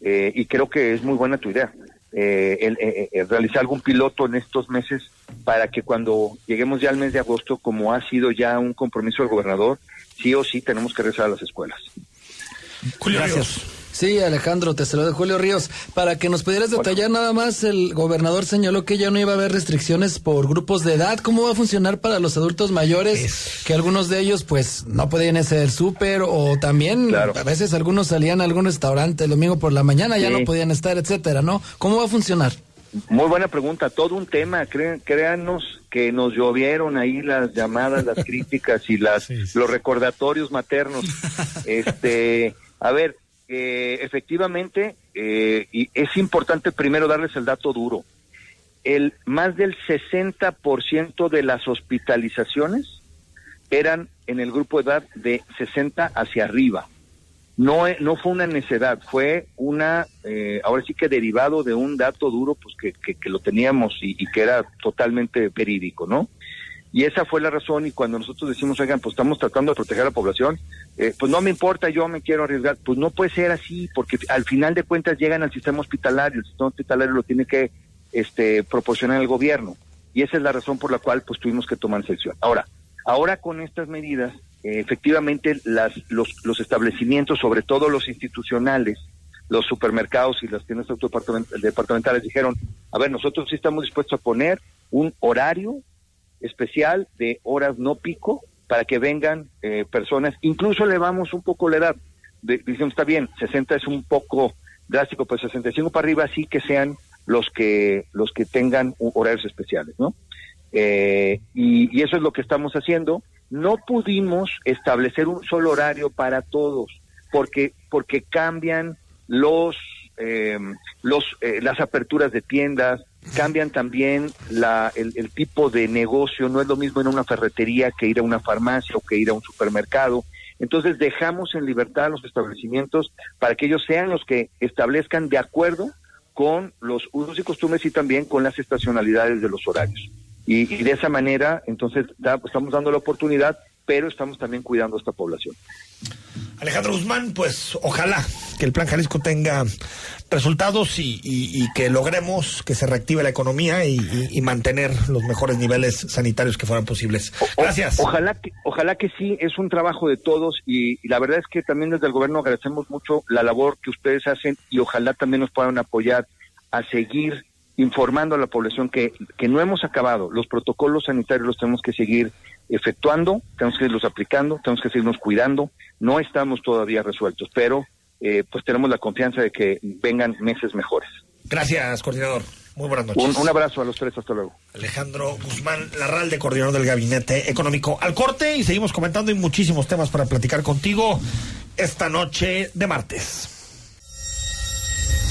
Speaker 26: eh, y creo que es muy buena tu idea. Eh, eh, eh, realizar algún piloto en estos meses para que cuando lleguemos ya al mes de agosto, como ha sido ya un compromiso del gobernador, sí o sí tenemos que regresar a las escuelas.
Speaker 9: Gracias.
Speaker 10: Sí, Alejandro, te saludo de Julio Ríos. Para que nos pudieras detallar nada más, el gobernador señaló que ya no iba a haber restricciones por grupos de edad. ¿Cómo va a funcionar para los adultos mayores? Que algunos de ellos, pues, no podían hacer el súper o también a veces algunos salían a algún restaurante el domingo por la mañana, ya no podían estar, etcétera, ¿no? ¿Cómo va a funcionar?
Speaker 26: Muy buena pregunta, todo un tema, créanos que nos llovieron ahí las llamadas, las críticas y las los recordatorios maternos. Este, a ver, eh, efectivamente, eh, y es importante primero darles el dato duro. El más del 60% de las hospitalizaciones eran en el grupo de edad de 60 hacia arriba. No, no fue una necedad, fue una, eh, ahora sí que derivado de un dato duro, pues que, que, lo teníamos y, y, que era totalmente verídico, ¿no? Y esa fue la razón y cuando nosotros decimos, oigan, pues estamos tratando de proteger a la población, eh, pues no me importa, yo me quiero arriesgar, pues no puede ser así, porque al final de cuentas llegan al sistema hospitalario, el sistema hospitalario lo tiene que este, proporcionar el gobierno. Y esa es la razón por la cual pues tuvimos que tomar sección. Ahora, ahora con estas medidas, efectivamente las, los, los establecimientos, sobre todo los institucionales, los supermercados y las tiendas departamentales dijeron, a ver, nosotros sí estamos dispuestos a poner un horario especial de horas no pico para que vengan eh, personas, incluso elevamos un poco la edad, de, está bien, 60 es un poco drástico, pero 65 para arriba sí que sean los que los que tengan horarios especiales, ¿no? Eh, y, y, eso es lo que estamos haciendo. No pudimos establecer un solo horario para todos, porque porque cambian los eh, los las aperturas de tiendas, cambian también la, el, tipo de negocio, no es lo mismo en una ferretería que ir a una farmacia o que ir a un supermercado. Entonces dejamos en libertad a los establecimientos para que ellos sean los que establezcan de acuerdo con los usos y costumbres y también con las estacionalidades de los horarios. Y, de esa manera, entonces, estamos dando la oportunidad, pero estamos también cuidando a esta población.
Speaker 2: Alejandro Guzmán, pues ojalá que el Plan Jalisco tenga resultados y, que logremos que se reactive la economía y, mantener los mejores niveles sanitarios que fueran posibles. Gracias.
Speaker 26: ojalá que, ojalá que sí, es un trabajo de todos y, la verdad es que también desde el gobierno agradecemos mucho la labor que ustedes hacen y ojalá también nos puedan apoyar a seguir informando a la población que, que no hemos acabado. Los protocolos sanitarios los tenemos que seguir efectuando, tenemos que irlos aplicando, tenemos que seguirnos cuidando. No estamos todavía resueltos, pero eh, pues tenemos la confianza de que vengan meses mejores.
Speaker 2: Gracias, coordinador. Muy buenas noches.
Speaker 26: Un, abrazo a los tres, hasta luego.
Speaker 2: Alejandro Guzmán Larralde, coordinador del Gabinete Económico. Al corte y seguimos comentando y muchísimos temas para platicar contigo esta noche de martes.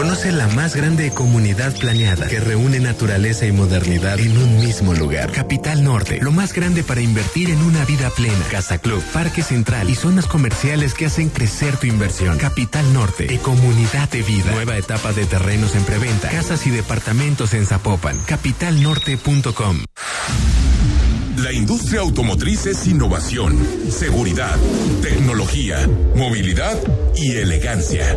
Speaker 27: Conoce la más grande comunidad planeada que reúne naturaleza y modernidad en un mismo lugar. Capital Norte, lo más grande para invertir en una vida plena. Casa Club, Parque Central y zonas comerciales que hacen crecer tu inversión. Capital Norte, de comunidad de vida. Nueva etapa de terrenos en preventa. Casas y departamentos en Zapopan. Capitalnorte.com.
Speaker 1: La industria automotriz es innovación, seguridad, tecnología, movilidad y elegancia.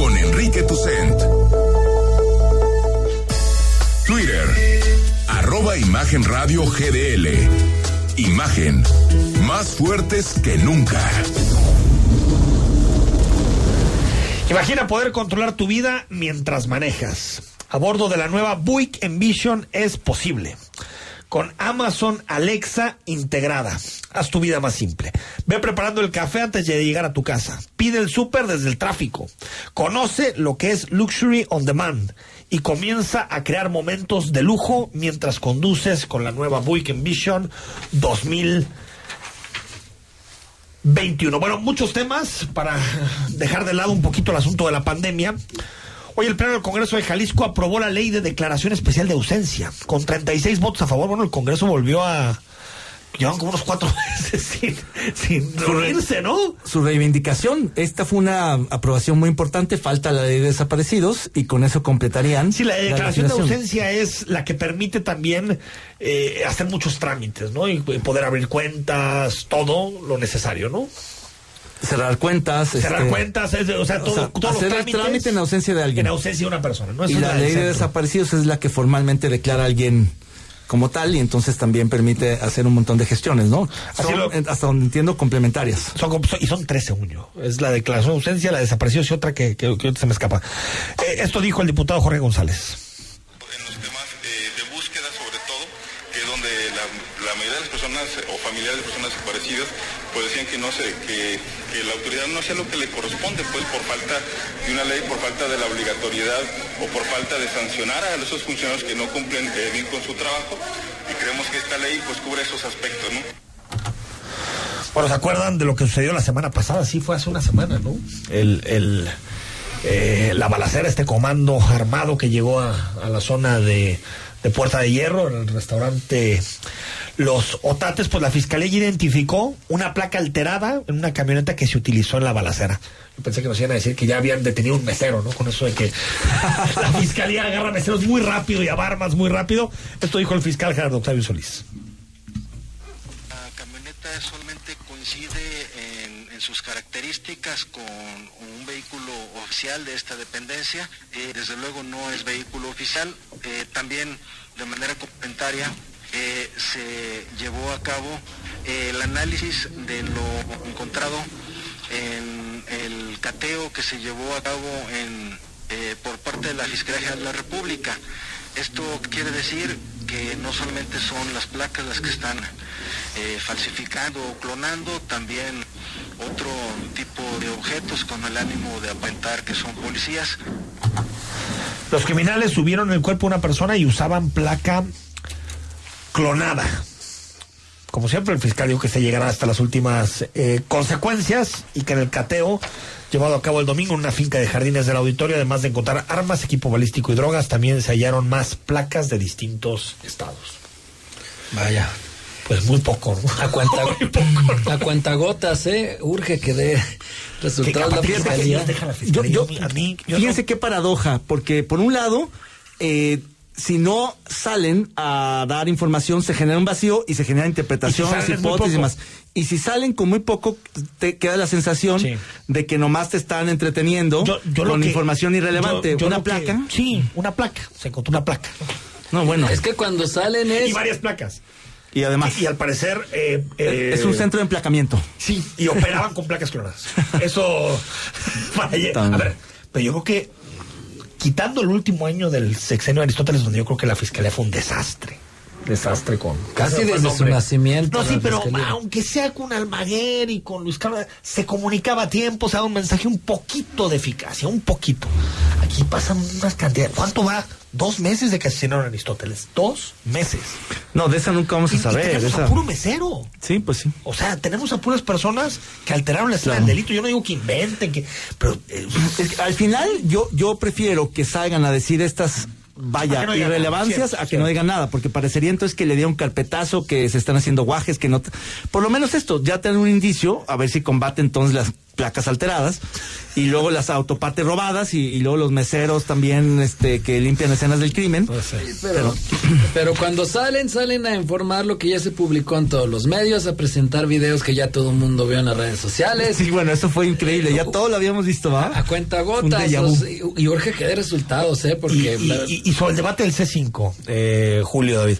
Speaker 1: con Enrique Tucent. Twitter, arroba Imagen Radio GDL. Imagen, más fuertes que nunca.
Speaker 2: Imagina poder controlar tu vida mientras manejas. A bordo de la nueva Buick Envision es posible. Con Amazon Alexa integrada. Haz tu vida más simple. Ve preparando el café antes de llegar a tu casa. Pide el súper desde el tráfico. Conoce lo que es Luxury on Demand y comienza a crear momentos de lujo mientras conduces con la nueva Buick Envision 2021. Bueno, muchos temas para dejar de lado un poquito el asunto de la pandemia. Hoy el Pleno del Congreso de Jalisco aprobó la ley de declaración especial de ausencia. Con 36 votos a favor, bueno, el Congreso volvió a, llevan como unos cuatro meses sin, sin reunirse, ¿no?
Speaker 9: Su reivindicación. Esta fue una aprobación muy importante. Falta la ley de desaparecidos y con eso completarían.
Speaker 2: Sí, la declaración de ausencia es la que permite también eh, hacer muchos trámites, ¿no? Y poder abrir cuentas, todo lo necesario, ¿no?
Speaker 9: Cerrar cuentas
Speaker 2: cerrar este, cuentas o sea, todo,
Speaker 9: hacer el trámite en ausencia de alguien
Speaker 2: en ausencia de una persona ¿no?
Speaker 9: y la ley de desaparecidos es la que formalmente declara a alguien como tal y entonces también permite hacer un montón de gestiones, ¿no? hasta donde entiendo, complementarias.
Speaker 2: Son, y son tres, según yo. Es la declaración de ausencia, la desaparición y otra que, que, se me escapa. Eh, esto dijo el diputado Jorge González.
Speaker 28: En los temas de búsqueda, sobre todo, que es donde la, la mayoría de las personas o familiares de personas desaparecidas pues decían que no sé, que, la autoridad no hacía lo que le corresponde, pues por falta de una ley, por falta de la obligatoriedad o por falta de sancionar a esos funcionarios que no cumplen eh, bien con su trabajo. Y creemos que esta ley pues cubre esos aspectos, ¿no?
Speaker 2: Bueno, ¿se acuerdan de lo que sucedió la semana pasada? Sí, fue hace una semana, ¿no? El, el, eh, la balacera, este comando armado que llegó a, a la zona de, de Puerta de Hierro, en el restaurante los Otates, pues la fiscalía identificó una placa alterada en una camioneta que se utilizó en la balacera. Yo pensé que nos iban a decir que ya habían detenido un mesero, ¿no? Con eso de que la fiscalía agarra meseros muy rápido y a armas muy rápido. Esto dijo el fiscal Gerardo Octavio Solís.
Speaker 29: La camioneta solamente coincide sus características con un vehículo oficial de esta dependencia. Eh, desde luego no es vehículo oficial. Eh, también de manera complementaria eh, se llevó a cabo el análisis de lo encontrado en el cateo que se llevó a cabo en, por parte de la Fiscalía de la República. Esto quiere decir que no solamente son las placas las que están falsificando o clonando, también otro tipo de objetos con el ánimo de aparentar que son policías.
Speaker 2: Los criminales subieron el cuerpo de una persona y usaban placa clonada. Como siempre, el fiscal dijo que se llegará hasta las últimas eh, consecuencias y que en el cateo llevado a cabo el domingo en una finca de jardines del auditorio, además de encontrar armas, equipo balístico y drogas, también se hallaron más placas de distintos estados.
Speaker 10: Vaya.
Speaker 2: Pues muy poco,
Speaker 10: A cuenta, a cuenta gotas, ¿eh? Urge que dé resultados la fiscalía.
Speaker 9: Yo, fíjense qué paradoja, porque por un lado, eh, si no salen a dar información, se genera un vacío y se generan interpretaciones, hipótesis y demás. Y si salen con muy poco, te queda la sensación de que nomás te están entreteniendo con información irrelevante. ¿Una placa?
Speaker 2: sí, una placa. Se encontró una placa.
Speaker 10: No, bueno. Es que cuando salen es...
Speaker 2: Y varias placas.
Speaker 9: Y además.
Speaker 2: Y, al parecer. Eh,
Speaker 9: eh, es un centro de emplacamiento.
Speaker 2: Sí, y operaban con placas clonadas. Eso. a ver, pero yo creo que quitando el último año del sexenio de Aristóteles, donde yo creo que la fiscalía fue un desastre. Desastre con.
Speaker 10: Casi desde su nacimiento.
Speaker 2: No, sí, pero aunque sea con Almaguer y con Luis Carlos, se comunicaba a tiempo, se daba un mensaje un poquito de eficacia, un poquito. Aquí pasan unas cantidades. ¿Cuánto va? Dos meses de que asesinaron a Aristóteles. Dos meses.
Speaker 9: No, de esa nunca vamos a saber.
Speaker 2: Y tenemos
Speaker 9: a
Speaker 2: puro mesero.
Speaker 9: Sí, pues sí.
Speaker 2: O sea, tenemos a puras personas que alteraron la escena del delito. Yo no digo que inventen, que. Pero.
Speaker 9: Eh, al final, yo, yo prefiero que salgan a decir estas vaya, irrelevancias a que no digan nada, porque parecería entonces que le dieron carpetazo, que se están haciendo guajes, que no... Por lo menos esto, ya tienen un indicio, a ver si combate entonces las placas alteradas y luego las autopartes robadas y, luego los meseros también este que limpian escenas del crimen.
Speaker 10: pero, pero, cuando salen, salen a informar lo que ya se publicó en todos los medios, a presentar videos que ya todo el mundo vio en las redes sociales.
Speaker 9: Sí, bueno, eso fue increíble, ya todo lo habíamos visto, ¿va?
Speaker 10: A, cuenta gotas. y, urge que dé resultados, ¿eh? Porque...
Speaker 2: Y, sobre el debate del C5, eh, Julio David.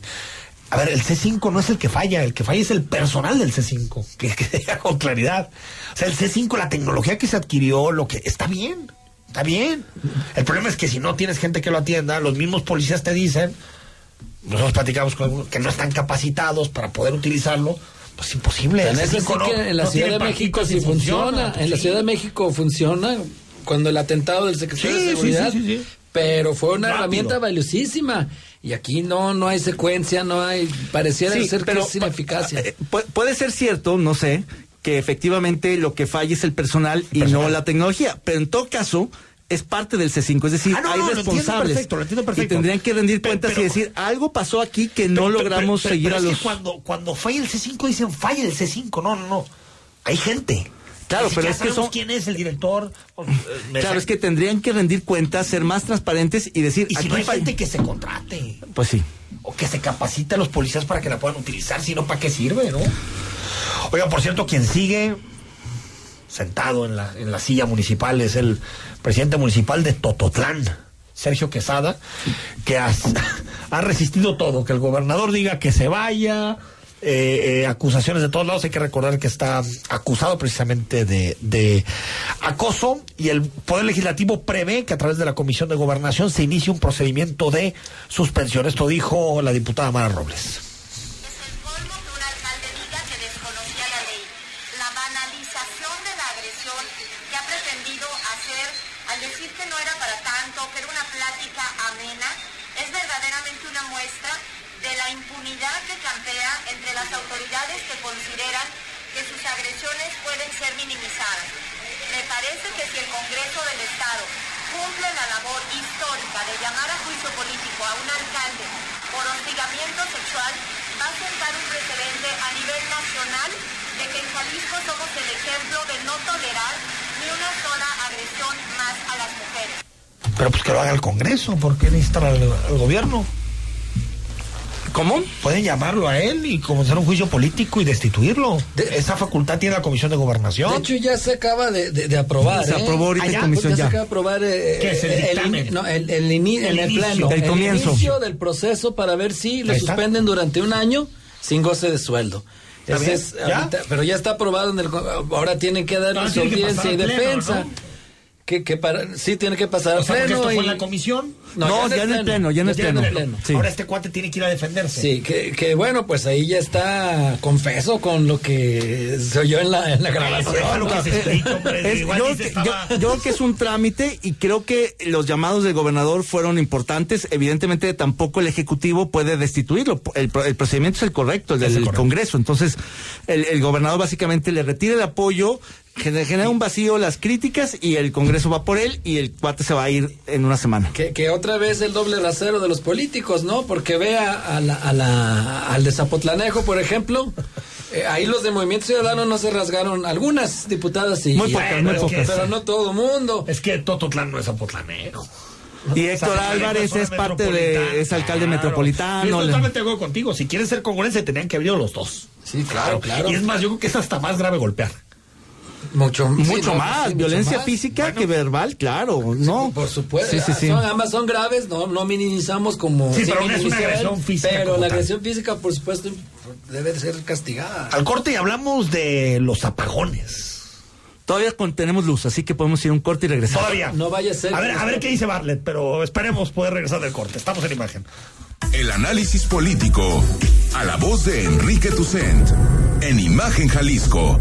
Speaker 2: A ver, el C5 no es el que falla, el que falla es el personal del C5, que, que con claridad. O sea, el C5, la tecnología que se adquirió, lo que está bien, está bien. El problema es que si no tienes gente que lo atienda, los mismos policías te dicen, nosotros platicamos con algunos, que no están capacitados para poder utilizarlo. Pues imposible.
Speaker 10: en la Ciudad de México sí funciona. en la Ciudad de México funciona cuando el atentado del secretario de Seguridad. pero fue una herramienta valiosísima. Y aquí no no hay secuencia, no hay. Pareciera ser pero, sin eficacia. Eh,
Speaker 9: puede ser cierto, no sé, que efectivamente lo que falla es el personal y no la tecnología. Pero en todo caso, es parte del C5, es decir, ah, hay responsables y tendrían que rendir cuentas y decir algo pasó aquí que no logramos seguir a los.
Speaker 2: cuando cuando falla el C5 dicen falla el C5, no, no, no, hay gente.
Speaker 9: Claro, pero es que
Speaker 2: quién es el director.
Speaker 9: Eh, claro, es que tendrían que rendir cuentas, ser más transparentes y decir.
Speaker 2: Y si no hay gente que se contrate.
Speaker 9: Pues sí.
Speaker 2: O que se capacite a los policías para que la puedan utilizar, si no, ¿para qué sirve, no? Oiga, por cierto, quien sigue sentado en la, en la silla municipal es el presidente municipal de Tototlán, Sergio Quesada, que ha, ha resistido todo, que el gobernador diga que se vaya, eh, eh, acusaciones de todos lados. Hay que recordar que está acusado precisamente de, de, acoso y el Poder Legislativo prevé que a través de la Comisión de Gobernación se inicie un procedimiento de suspensión. Esto dijo la diputada Mara Robles.
Speaker 7: las autoridades que consideran que sus agresiones pueden ser Me parece que si el Congreso del Estado cumple la labor histórica de llamar a juicio político a un alcalde por hostigamiento sexual, va a sentar un precedente a nivel nacional de que en Jalisco somos el ejemplo de no tolerar ni una sola agresión más a las mujeres.
Speaker 2: Pero pues que lo haga el Congreso, ¿por qué necesita al gobierno?
Speaker 9: ¿Cómo?
Speaker 2: Pueden llamarlo a él y comenzar un juicio político y destituirlo. Esa facultad tiene la Comisión de Gobernación.
Speaker 10: De hecho, ya se acaba de, aprobar.
Speaker 9: Se aprobó ahorita ¿Ah, comisión
Speaker 10: ya. Se acaba de aprobar eh, ¿Qué es el, el, no, el, el, el, pleno.
Speaker 9: El comienzo.
Speaker 10: inicio del proceso para ver si le suspenden durante un año sin goce de sueldo. Es, pero ya está aprobado en el ahora tienen que dar su audiencia y defensa que, para, sí tiene que pasar
Speaker 2: al pleno. esto fue en la comisión?
Speaker 9: No, ya, en el pleno, ya en el pleno.
Speaker 2: Ahora este cuate tiene que ir a defenderse.
Speaker 10: Sí, que, que bueno, pues ahí ya está confeso con lo que se oyó en la, en la grabación.
Speaker 9: yo, creo que es un trámite y creo que los llamados del gobernador fueron importantes. Evidentemente tampoco el Ejecutivo puede destituirlo. El, procedimiento es el correcto, el del Congreso. Entonces, el, el gobernador básicamente le retira el apoyo genera un vacío las críticas y el Congreso va por él y el cuate se va a ir en una semana.
Speaker 10: Que, otra vez el doble rasero de los políticos, ¿no? Porque vea a la, a la, al de Zapotlanejo, por ejemplo. Eh, ahí los de Movimiento Ciudadano no se rasgaron, algunas diputadas y,
Speaker 9: muy pocas, muy pocas.
Speaker 10: pero no todo mundo.
Speaker 2: Es que Tototlán no es Zapotlanejo.
Speaker 9: Y Héctor Álvarez es parte de, es alcalde metropolitano. Yo
Speaker 2: totalmente de acuerdo contigo. Si quieren ser congruentes, tenían que abrir los dos.
Speaker 10: Sí, claro, claro.
Speaker 2: Y es más, yo creo que es hasta más grave golpear.
Speaker 9: Mucho, mucho más, violencia física que verbal, claro, ¿no?
Speaker 10: por supuesto. ambas son graves, no, no minimizamos como.
Speaker 2: Sí, pero es una agresión física.
Speaker 10: Pero la agresión física, por supuesto, debe ser castigada.
Speaker 2: Al corte y hablamos de los apagones.
Speaker 9: Todavía tenemos luz, así que podemos ir a un corte y regresar.
Speaker 2: Todavía.
Speaker 10: No vaya a ser.
Speaker 2: A ver, a ver qué dice Bartlett, pero esperemos poder regresar del corte. Estamos en imagen.
Speaker 1: El análisis político. A la voz de Enrique Tucent. En Imagen Jalisco.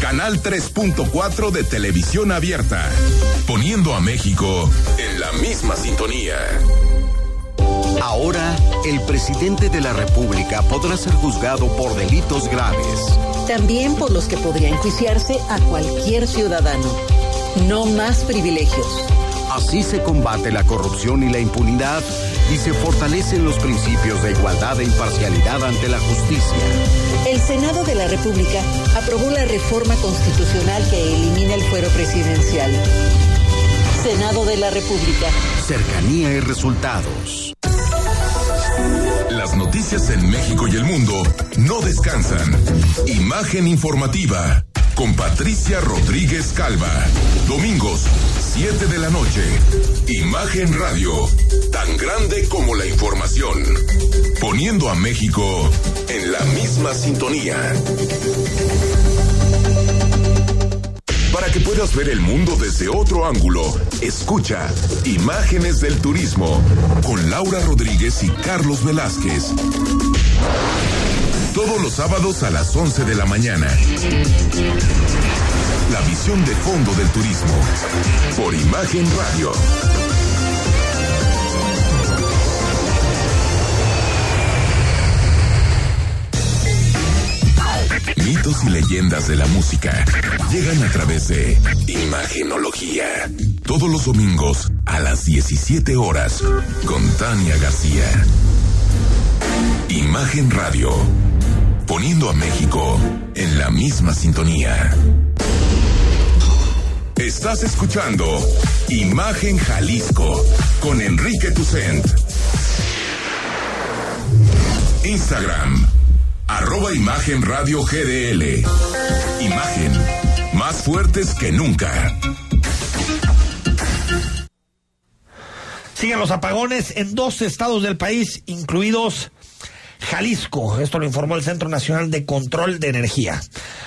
Speaker 1: Canal 3.4 de televisión abierta, poniendo a México en la misma sintonía.
Speaker 30: Ahora, el presidente de la República podrá ser juzgado por delitos graves.
Speaker 31: También por los que podría enjuiciarse a cualquier ciudadano. No más privilegios.
Speaker 30: Así se combate la corrupción y la impunidad y se fortalecen los principios de igualdad e imparcialidad ante la justicia.
Speaker 31: El Senado de la República aprobó la reforma constitucional que elimina el fuero presidencial. Senado de la República.
Speaker 30: Cercanía y resultados.
Speaker 1: Las noticias en México y el mundo no descansan. Imagen informativa con Patricia Rodríguez Calva. Domingos, 7 de la noche. Imagen Radio, tan grande como la información. Poniendo a México en la misma sintonía. Para que puedas ver el mundo desde otro ángulo, escucha Imágenes del Turismo con Laura Rodríguez y Carlos Velázquez. Todos los sábados a las 11 de la mañana. La visión de fondo del turismo. Por Imagen Radio. Mitos y leyendas de la música llegan a través de Imagenología. Todos los domingos a las 17 horas con Tania García. Imagen Radio. Poniendo a México en la misma sintonía. Estás escuchando Imagen Jalisco con Enrique Tucent. Instagram, arroba Imagen Radio GDL. Imagen, más fuertes que nunca.
Speaker 2: Siguen los apagones en dos estados del país, incluidos Jalisco. Esto lo informó el Centro Nacional de Control de Energía.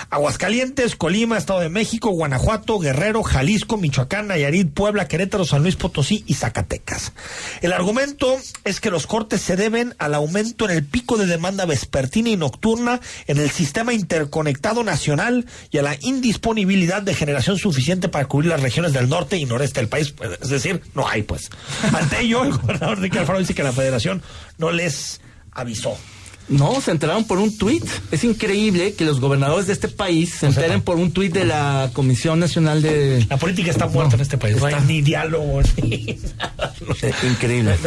Speaker 2: Aguascalientes, Colima, Estado de México, Guanajuato, Guerrero, Jalisco, Michoacán, Nayarit, Puebla, Querétaro, San Luis Potosí y Zacatecas. El argumento es que los cortes se deben al aumento en el pico de demanda vespertina y nocturna en el sistema interconectado nacional y a la indisponibilidad de generación suficiente para cubrir las regiones del norte y noreste del país. Es decir, no hay pues. Ante ello, el gobernador de Alfaro dice que la federación no les avisó.
Speaker 9: No, se enteraron por un tuit. Es increíble que los gobernadores de este país se enteren por un tuit de la Comisión Nacional de...
Speaker 2: La política está muerta en este país. No hay ni diálogo, ni nada.
Speaker 9: Increíble.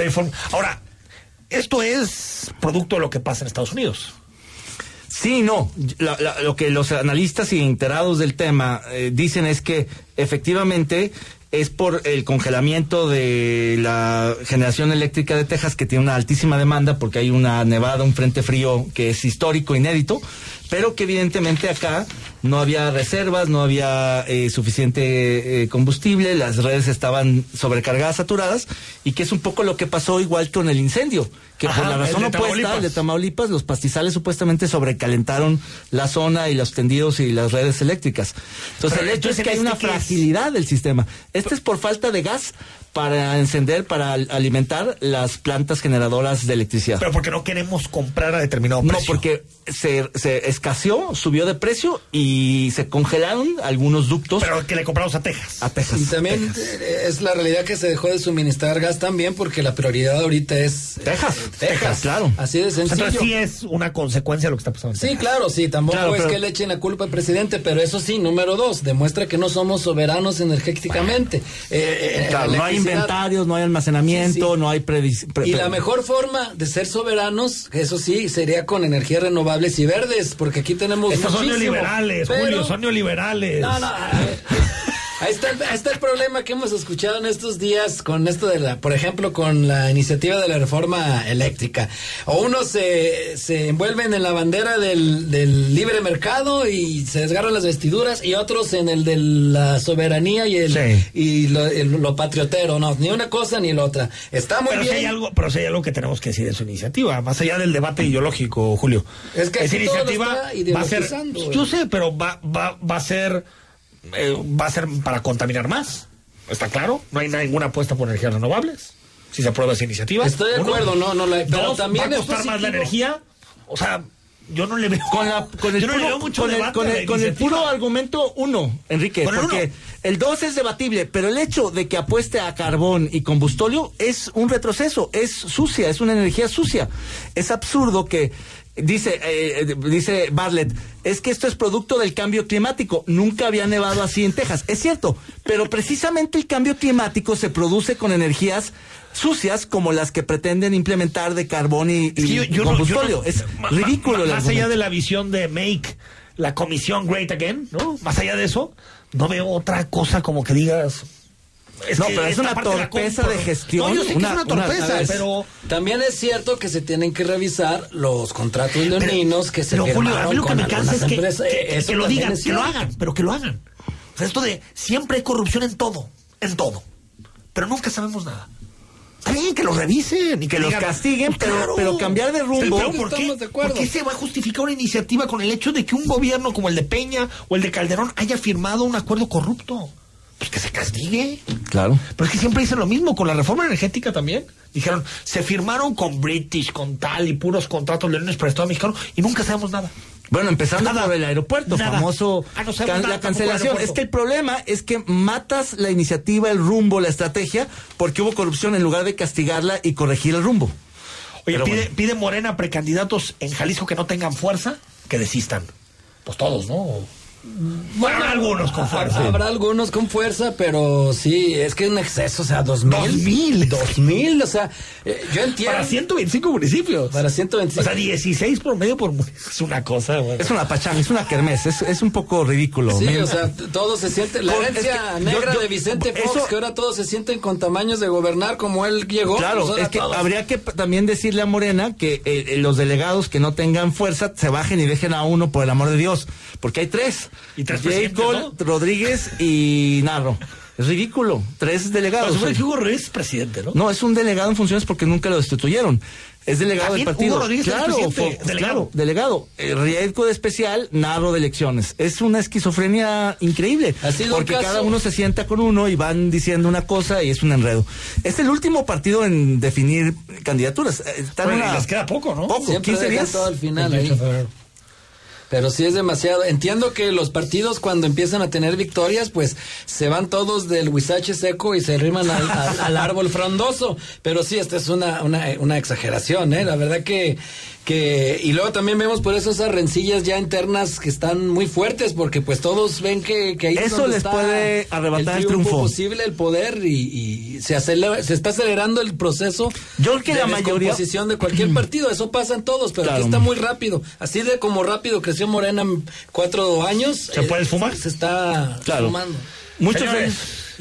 Speaker 2: Ahora, esto es producto de lo que pasa en Estados Unidos.
Speaker 9: Sí, no. lo que los analistas y enterados del tema eh, dicen es que efectivamente es por el congelamiento de la generación eléctrica de Texas que tiene una altísima demanda porque hay una nevada, un frente frío que es histórico, inédito, pero que evidentemente acá no había reservas, no había eh, suficiente eh, combustible, las redes estaban sobrecargadas, saturadas, y que es un poco lo que pasó igual con el incendio, que por la razón opuesta, el de Tamaulipas, los pastizales supuestamente sobrecalentaron la zona y los tendidos y las redes eléctricas. Entonces el hecho es que hay una fragilidad del sistema. Este es por falta de gas para encender, para alimentar las plantas generadoras de electricidad.
Speaker 2: Pero porque no queremos comprar a determinado precio.
Speaker 9: No, porque se, se escaseó, subió de precio y se congelaron algunos ductos.
Speaker 2: Pero que le compramos a Texas.
Speaker 9: A Texas.
Speaker 10: Y también es la realidad que se dejó de suministrar gas también porque la prioridad ahorita es
Speaker 9: Texas. Texas, claro.
Speaker 10: Así de sencillo.
Speaker 2: Entonces sí es una consecuencia de lo que está pasando.
Speaker 10: sí, claro, sí. Tampoco es que le echen la culpa al presidente, pero eso sí, número dos, demuestra que no somos soberanos energéticamente.
Speaker 9: Eh, claro, no hay inventarios, no hay almacenamiento, no hay previs
Speaker 10: Y la mejor forma de ser soberanos, eso sí, sería con energías renovables y verdes, porque aquí tenemos
Speaker 2: Estos son neoliberales, Julio, son neoliberales.
Speaker 10: No, no, Ahí está, está, el problema que hemos escuchado en estos días con esto de la, por ejemplo, con la iniciativa de la reforma eléctrica. O unos se, se envuelven en la bandera del, del, libre mercado y se desgarran las vestiduras y otros en el de la soberanía y el y lo, patriotero. No, ni una cosa ni la otra. Está muy
Speaker 2: pero
Speaker 10: bien.
Speaker 2: Si hay algo, pero si hay algo que tenemos que decir de su iniciativa, más allá del debate ideológico, Julio.
Speaker 10: Es que
Speaker 2: esa iniciativa va a ser, yo sé, pero va, va, va a ser eh, va a ser para contaminar más. ¿Está claro? No hay ninguna apuesta por energías renovables. Si se aprueba esa iniciativa.
Speaker 10: Estoy de acuerdo, no, no la
Speaker 2: pero también va a costar más la energía. O sea, yo no le veo.
Speaker 9: Con, la, con el, puro, mucho con el, con el, puro argumento uno, Enrique, porque el dos es debatible, pero el hecho de que apueste a carbón y combustóleo es un retroceso, es sucia, es una energía sucia. Es absurdo que Dice, eh, dice Bartlett, es que esto es producto del cambio climático. Nunca había nevado así en Texas. Es cierto, pero precisamente el cambio climático se produce con energías sucias como las que pretenden implementar de carbón y, combustóleo. es ridículo.
Speaker 2: Más, allá de la visión de Make la comisión Great Again, ¿no? Más allá de eso, no veo otra cosa como que digas
Speaker 9: no, pero es una torpeza de, gestión.
Speaker 2: No, yo sé que es una torpeza, pero...
Speaker 10: También es cierto que se tienen que revisar los contratos leoninos que se
Speaker 2: pero, Julio, a mí lo que me cansa es que, que, lo digan, que lo hagan, pero que lo hagan. O sea, esto de siempre hay corrupción en todo, en todo. Pero nunca sabemos nada. Bien que lo revisen y que, los castiguen,
Speaker 9: pero, pero, cambiar de rumbo.
Speaker 2: Pero ¿por, qué, ¿por qué se va a justificar una iniciativa con el hecho de que un gobierno como el de Peña o el de Calderón haya firmado un acuerdo corrupto? pues que se castigue.
Speaker 9: Claro.
Speaker 2: Pero es que siempre dicen lo mismo con la reforma energética también. Dijeron, se firmaron con British, con tal y puros contratos leones para el Estado mexicano y nunca sabemos nada.
Speaker 9: Bueno, empezando por el aeropuerto, famoso ah, la cancelación. Es que el problema es que matas la iniciativa, el rumbo, la estrategia, porque hubo corrupción en lugar de castigarla y corregir el rumbo.
Speaker 2: Oye, pide, pide Morena precandidatos en Jalisco que no tengan fuerza, que desistan. Pues todos, ¿no?
Speaker 10: Bueno, habrá algunos con fuerza. Habrá algunos con fuerza, pero sí, es que es un exceso, o sea, dos mil.
Speaker 2: Dos mil.
Speaker 10: Dos mil, o sea, eh, yo entiendo.
Speaker 2: Para 125 municipios.
Speaker 10: Para 125. O
Speaker 2: sea, 16 por medio por Es una cosa,
Speaker 9: Es una pachanga, es una kermés, es, es un poco ridículo.
Speaker 10: Sí, o sea, todo se siente. La herencia negra de Vicente Fox, que ahora todos se sienten con tamaños de gobernar como él llegó.
Speaker 9: Claro, pues es que habría que también decirle a Morena que eh, los delegados que no tengan fuerza se bajen y dejen a uno por el amor de Dios, porque hay tres.
Speaker 2: Y tres
Speaker 9: Rodríguez y Narro. Es ridículo. Tres delegados.
Speaker 2: Pero es presidente, ¿no?
Speaker 9: No, es un delegado en funciones porque nunca lo destituyeron. Es delegado del partido.
Speaker 2: claro,
Speaker 9: delegado. delegado. Eh, de especial, narro de elecciones. Es una esquizofrenia increíble. porque cada uno se sienta con uno y van diciendo una cosa y es un enredo. Es el último partido en definir candidaturas.
Speaker 2: Eh, les queda poco, ¿no?
Speaker 10: Poco, 15 días. Todo al final. Pero sí es demasiado. Entiendo que los partidos cuando empiezan a tener victorias, pues se van todos del huizache seco y se riman al, árbol frondoso. Pero sí, esta es una, una, una exageración, ¿eh? La verdad que que y luego también vemos por eso esas rencillas ya internas que están muy fuertes porque pues todos ven que, que ahí
Speaker 9: eso les puede arrebatar el triunfo,
Speaker 10: posible el poder y, se acelera, se está acelerando el proceso
Speaker 9: yo creo que
Speaker 10: de
Speaker 9: la mayoría
Speaker 10: de cualquier partido. Eso pasa en todos pero aquí está muy rápido. Así de como rápido creció Morena en cuatro años
Speaker 2: se puede fumar
Speaker 10: se está fumando
Speaker 9: muchos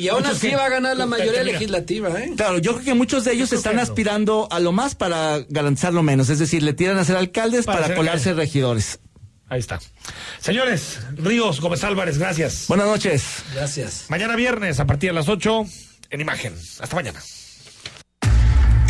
Speaker 10: y aún así va a ganar la mayoría legislativa, ¿eh?
Speaker 9: Claro, yo creo que muchos de ellos están aspirando a lo más para garantizar lo menos. Es decir, le tiran a ser alcaldes para, colarse regidores.
Speaker 2: Ahí está. Señores, Ríos Gómez Álvarez, gracias.
Speaker 9: Buenas noches.
Speaker 10: Gracias.
Speaker 2: Mañana viernes, a partir de las 8, en Imagen. Hasta mañana.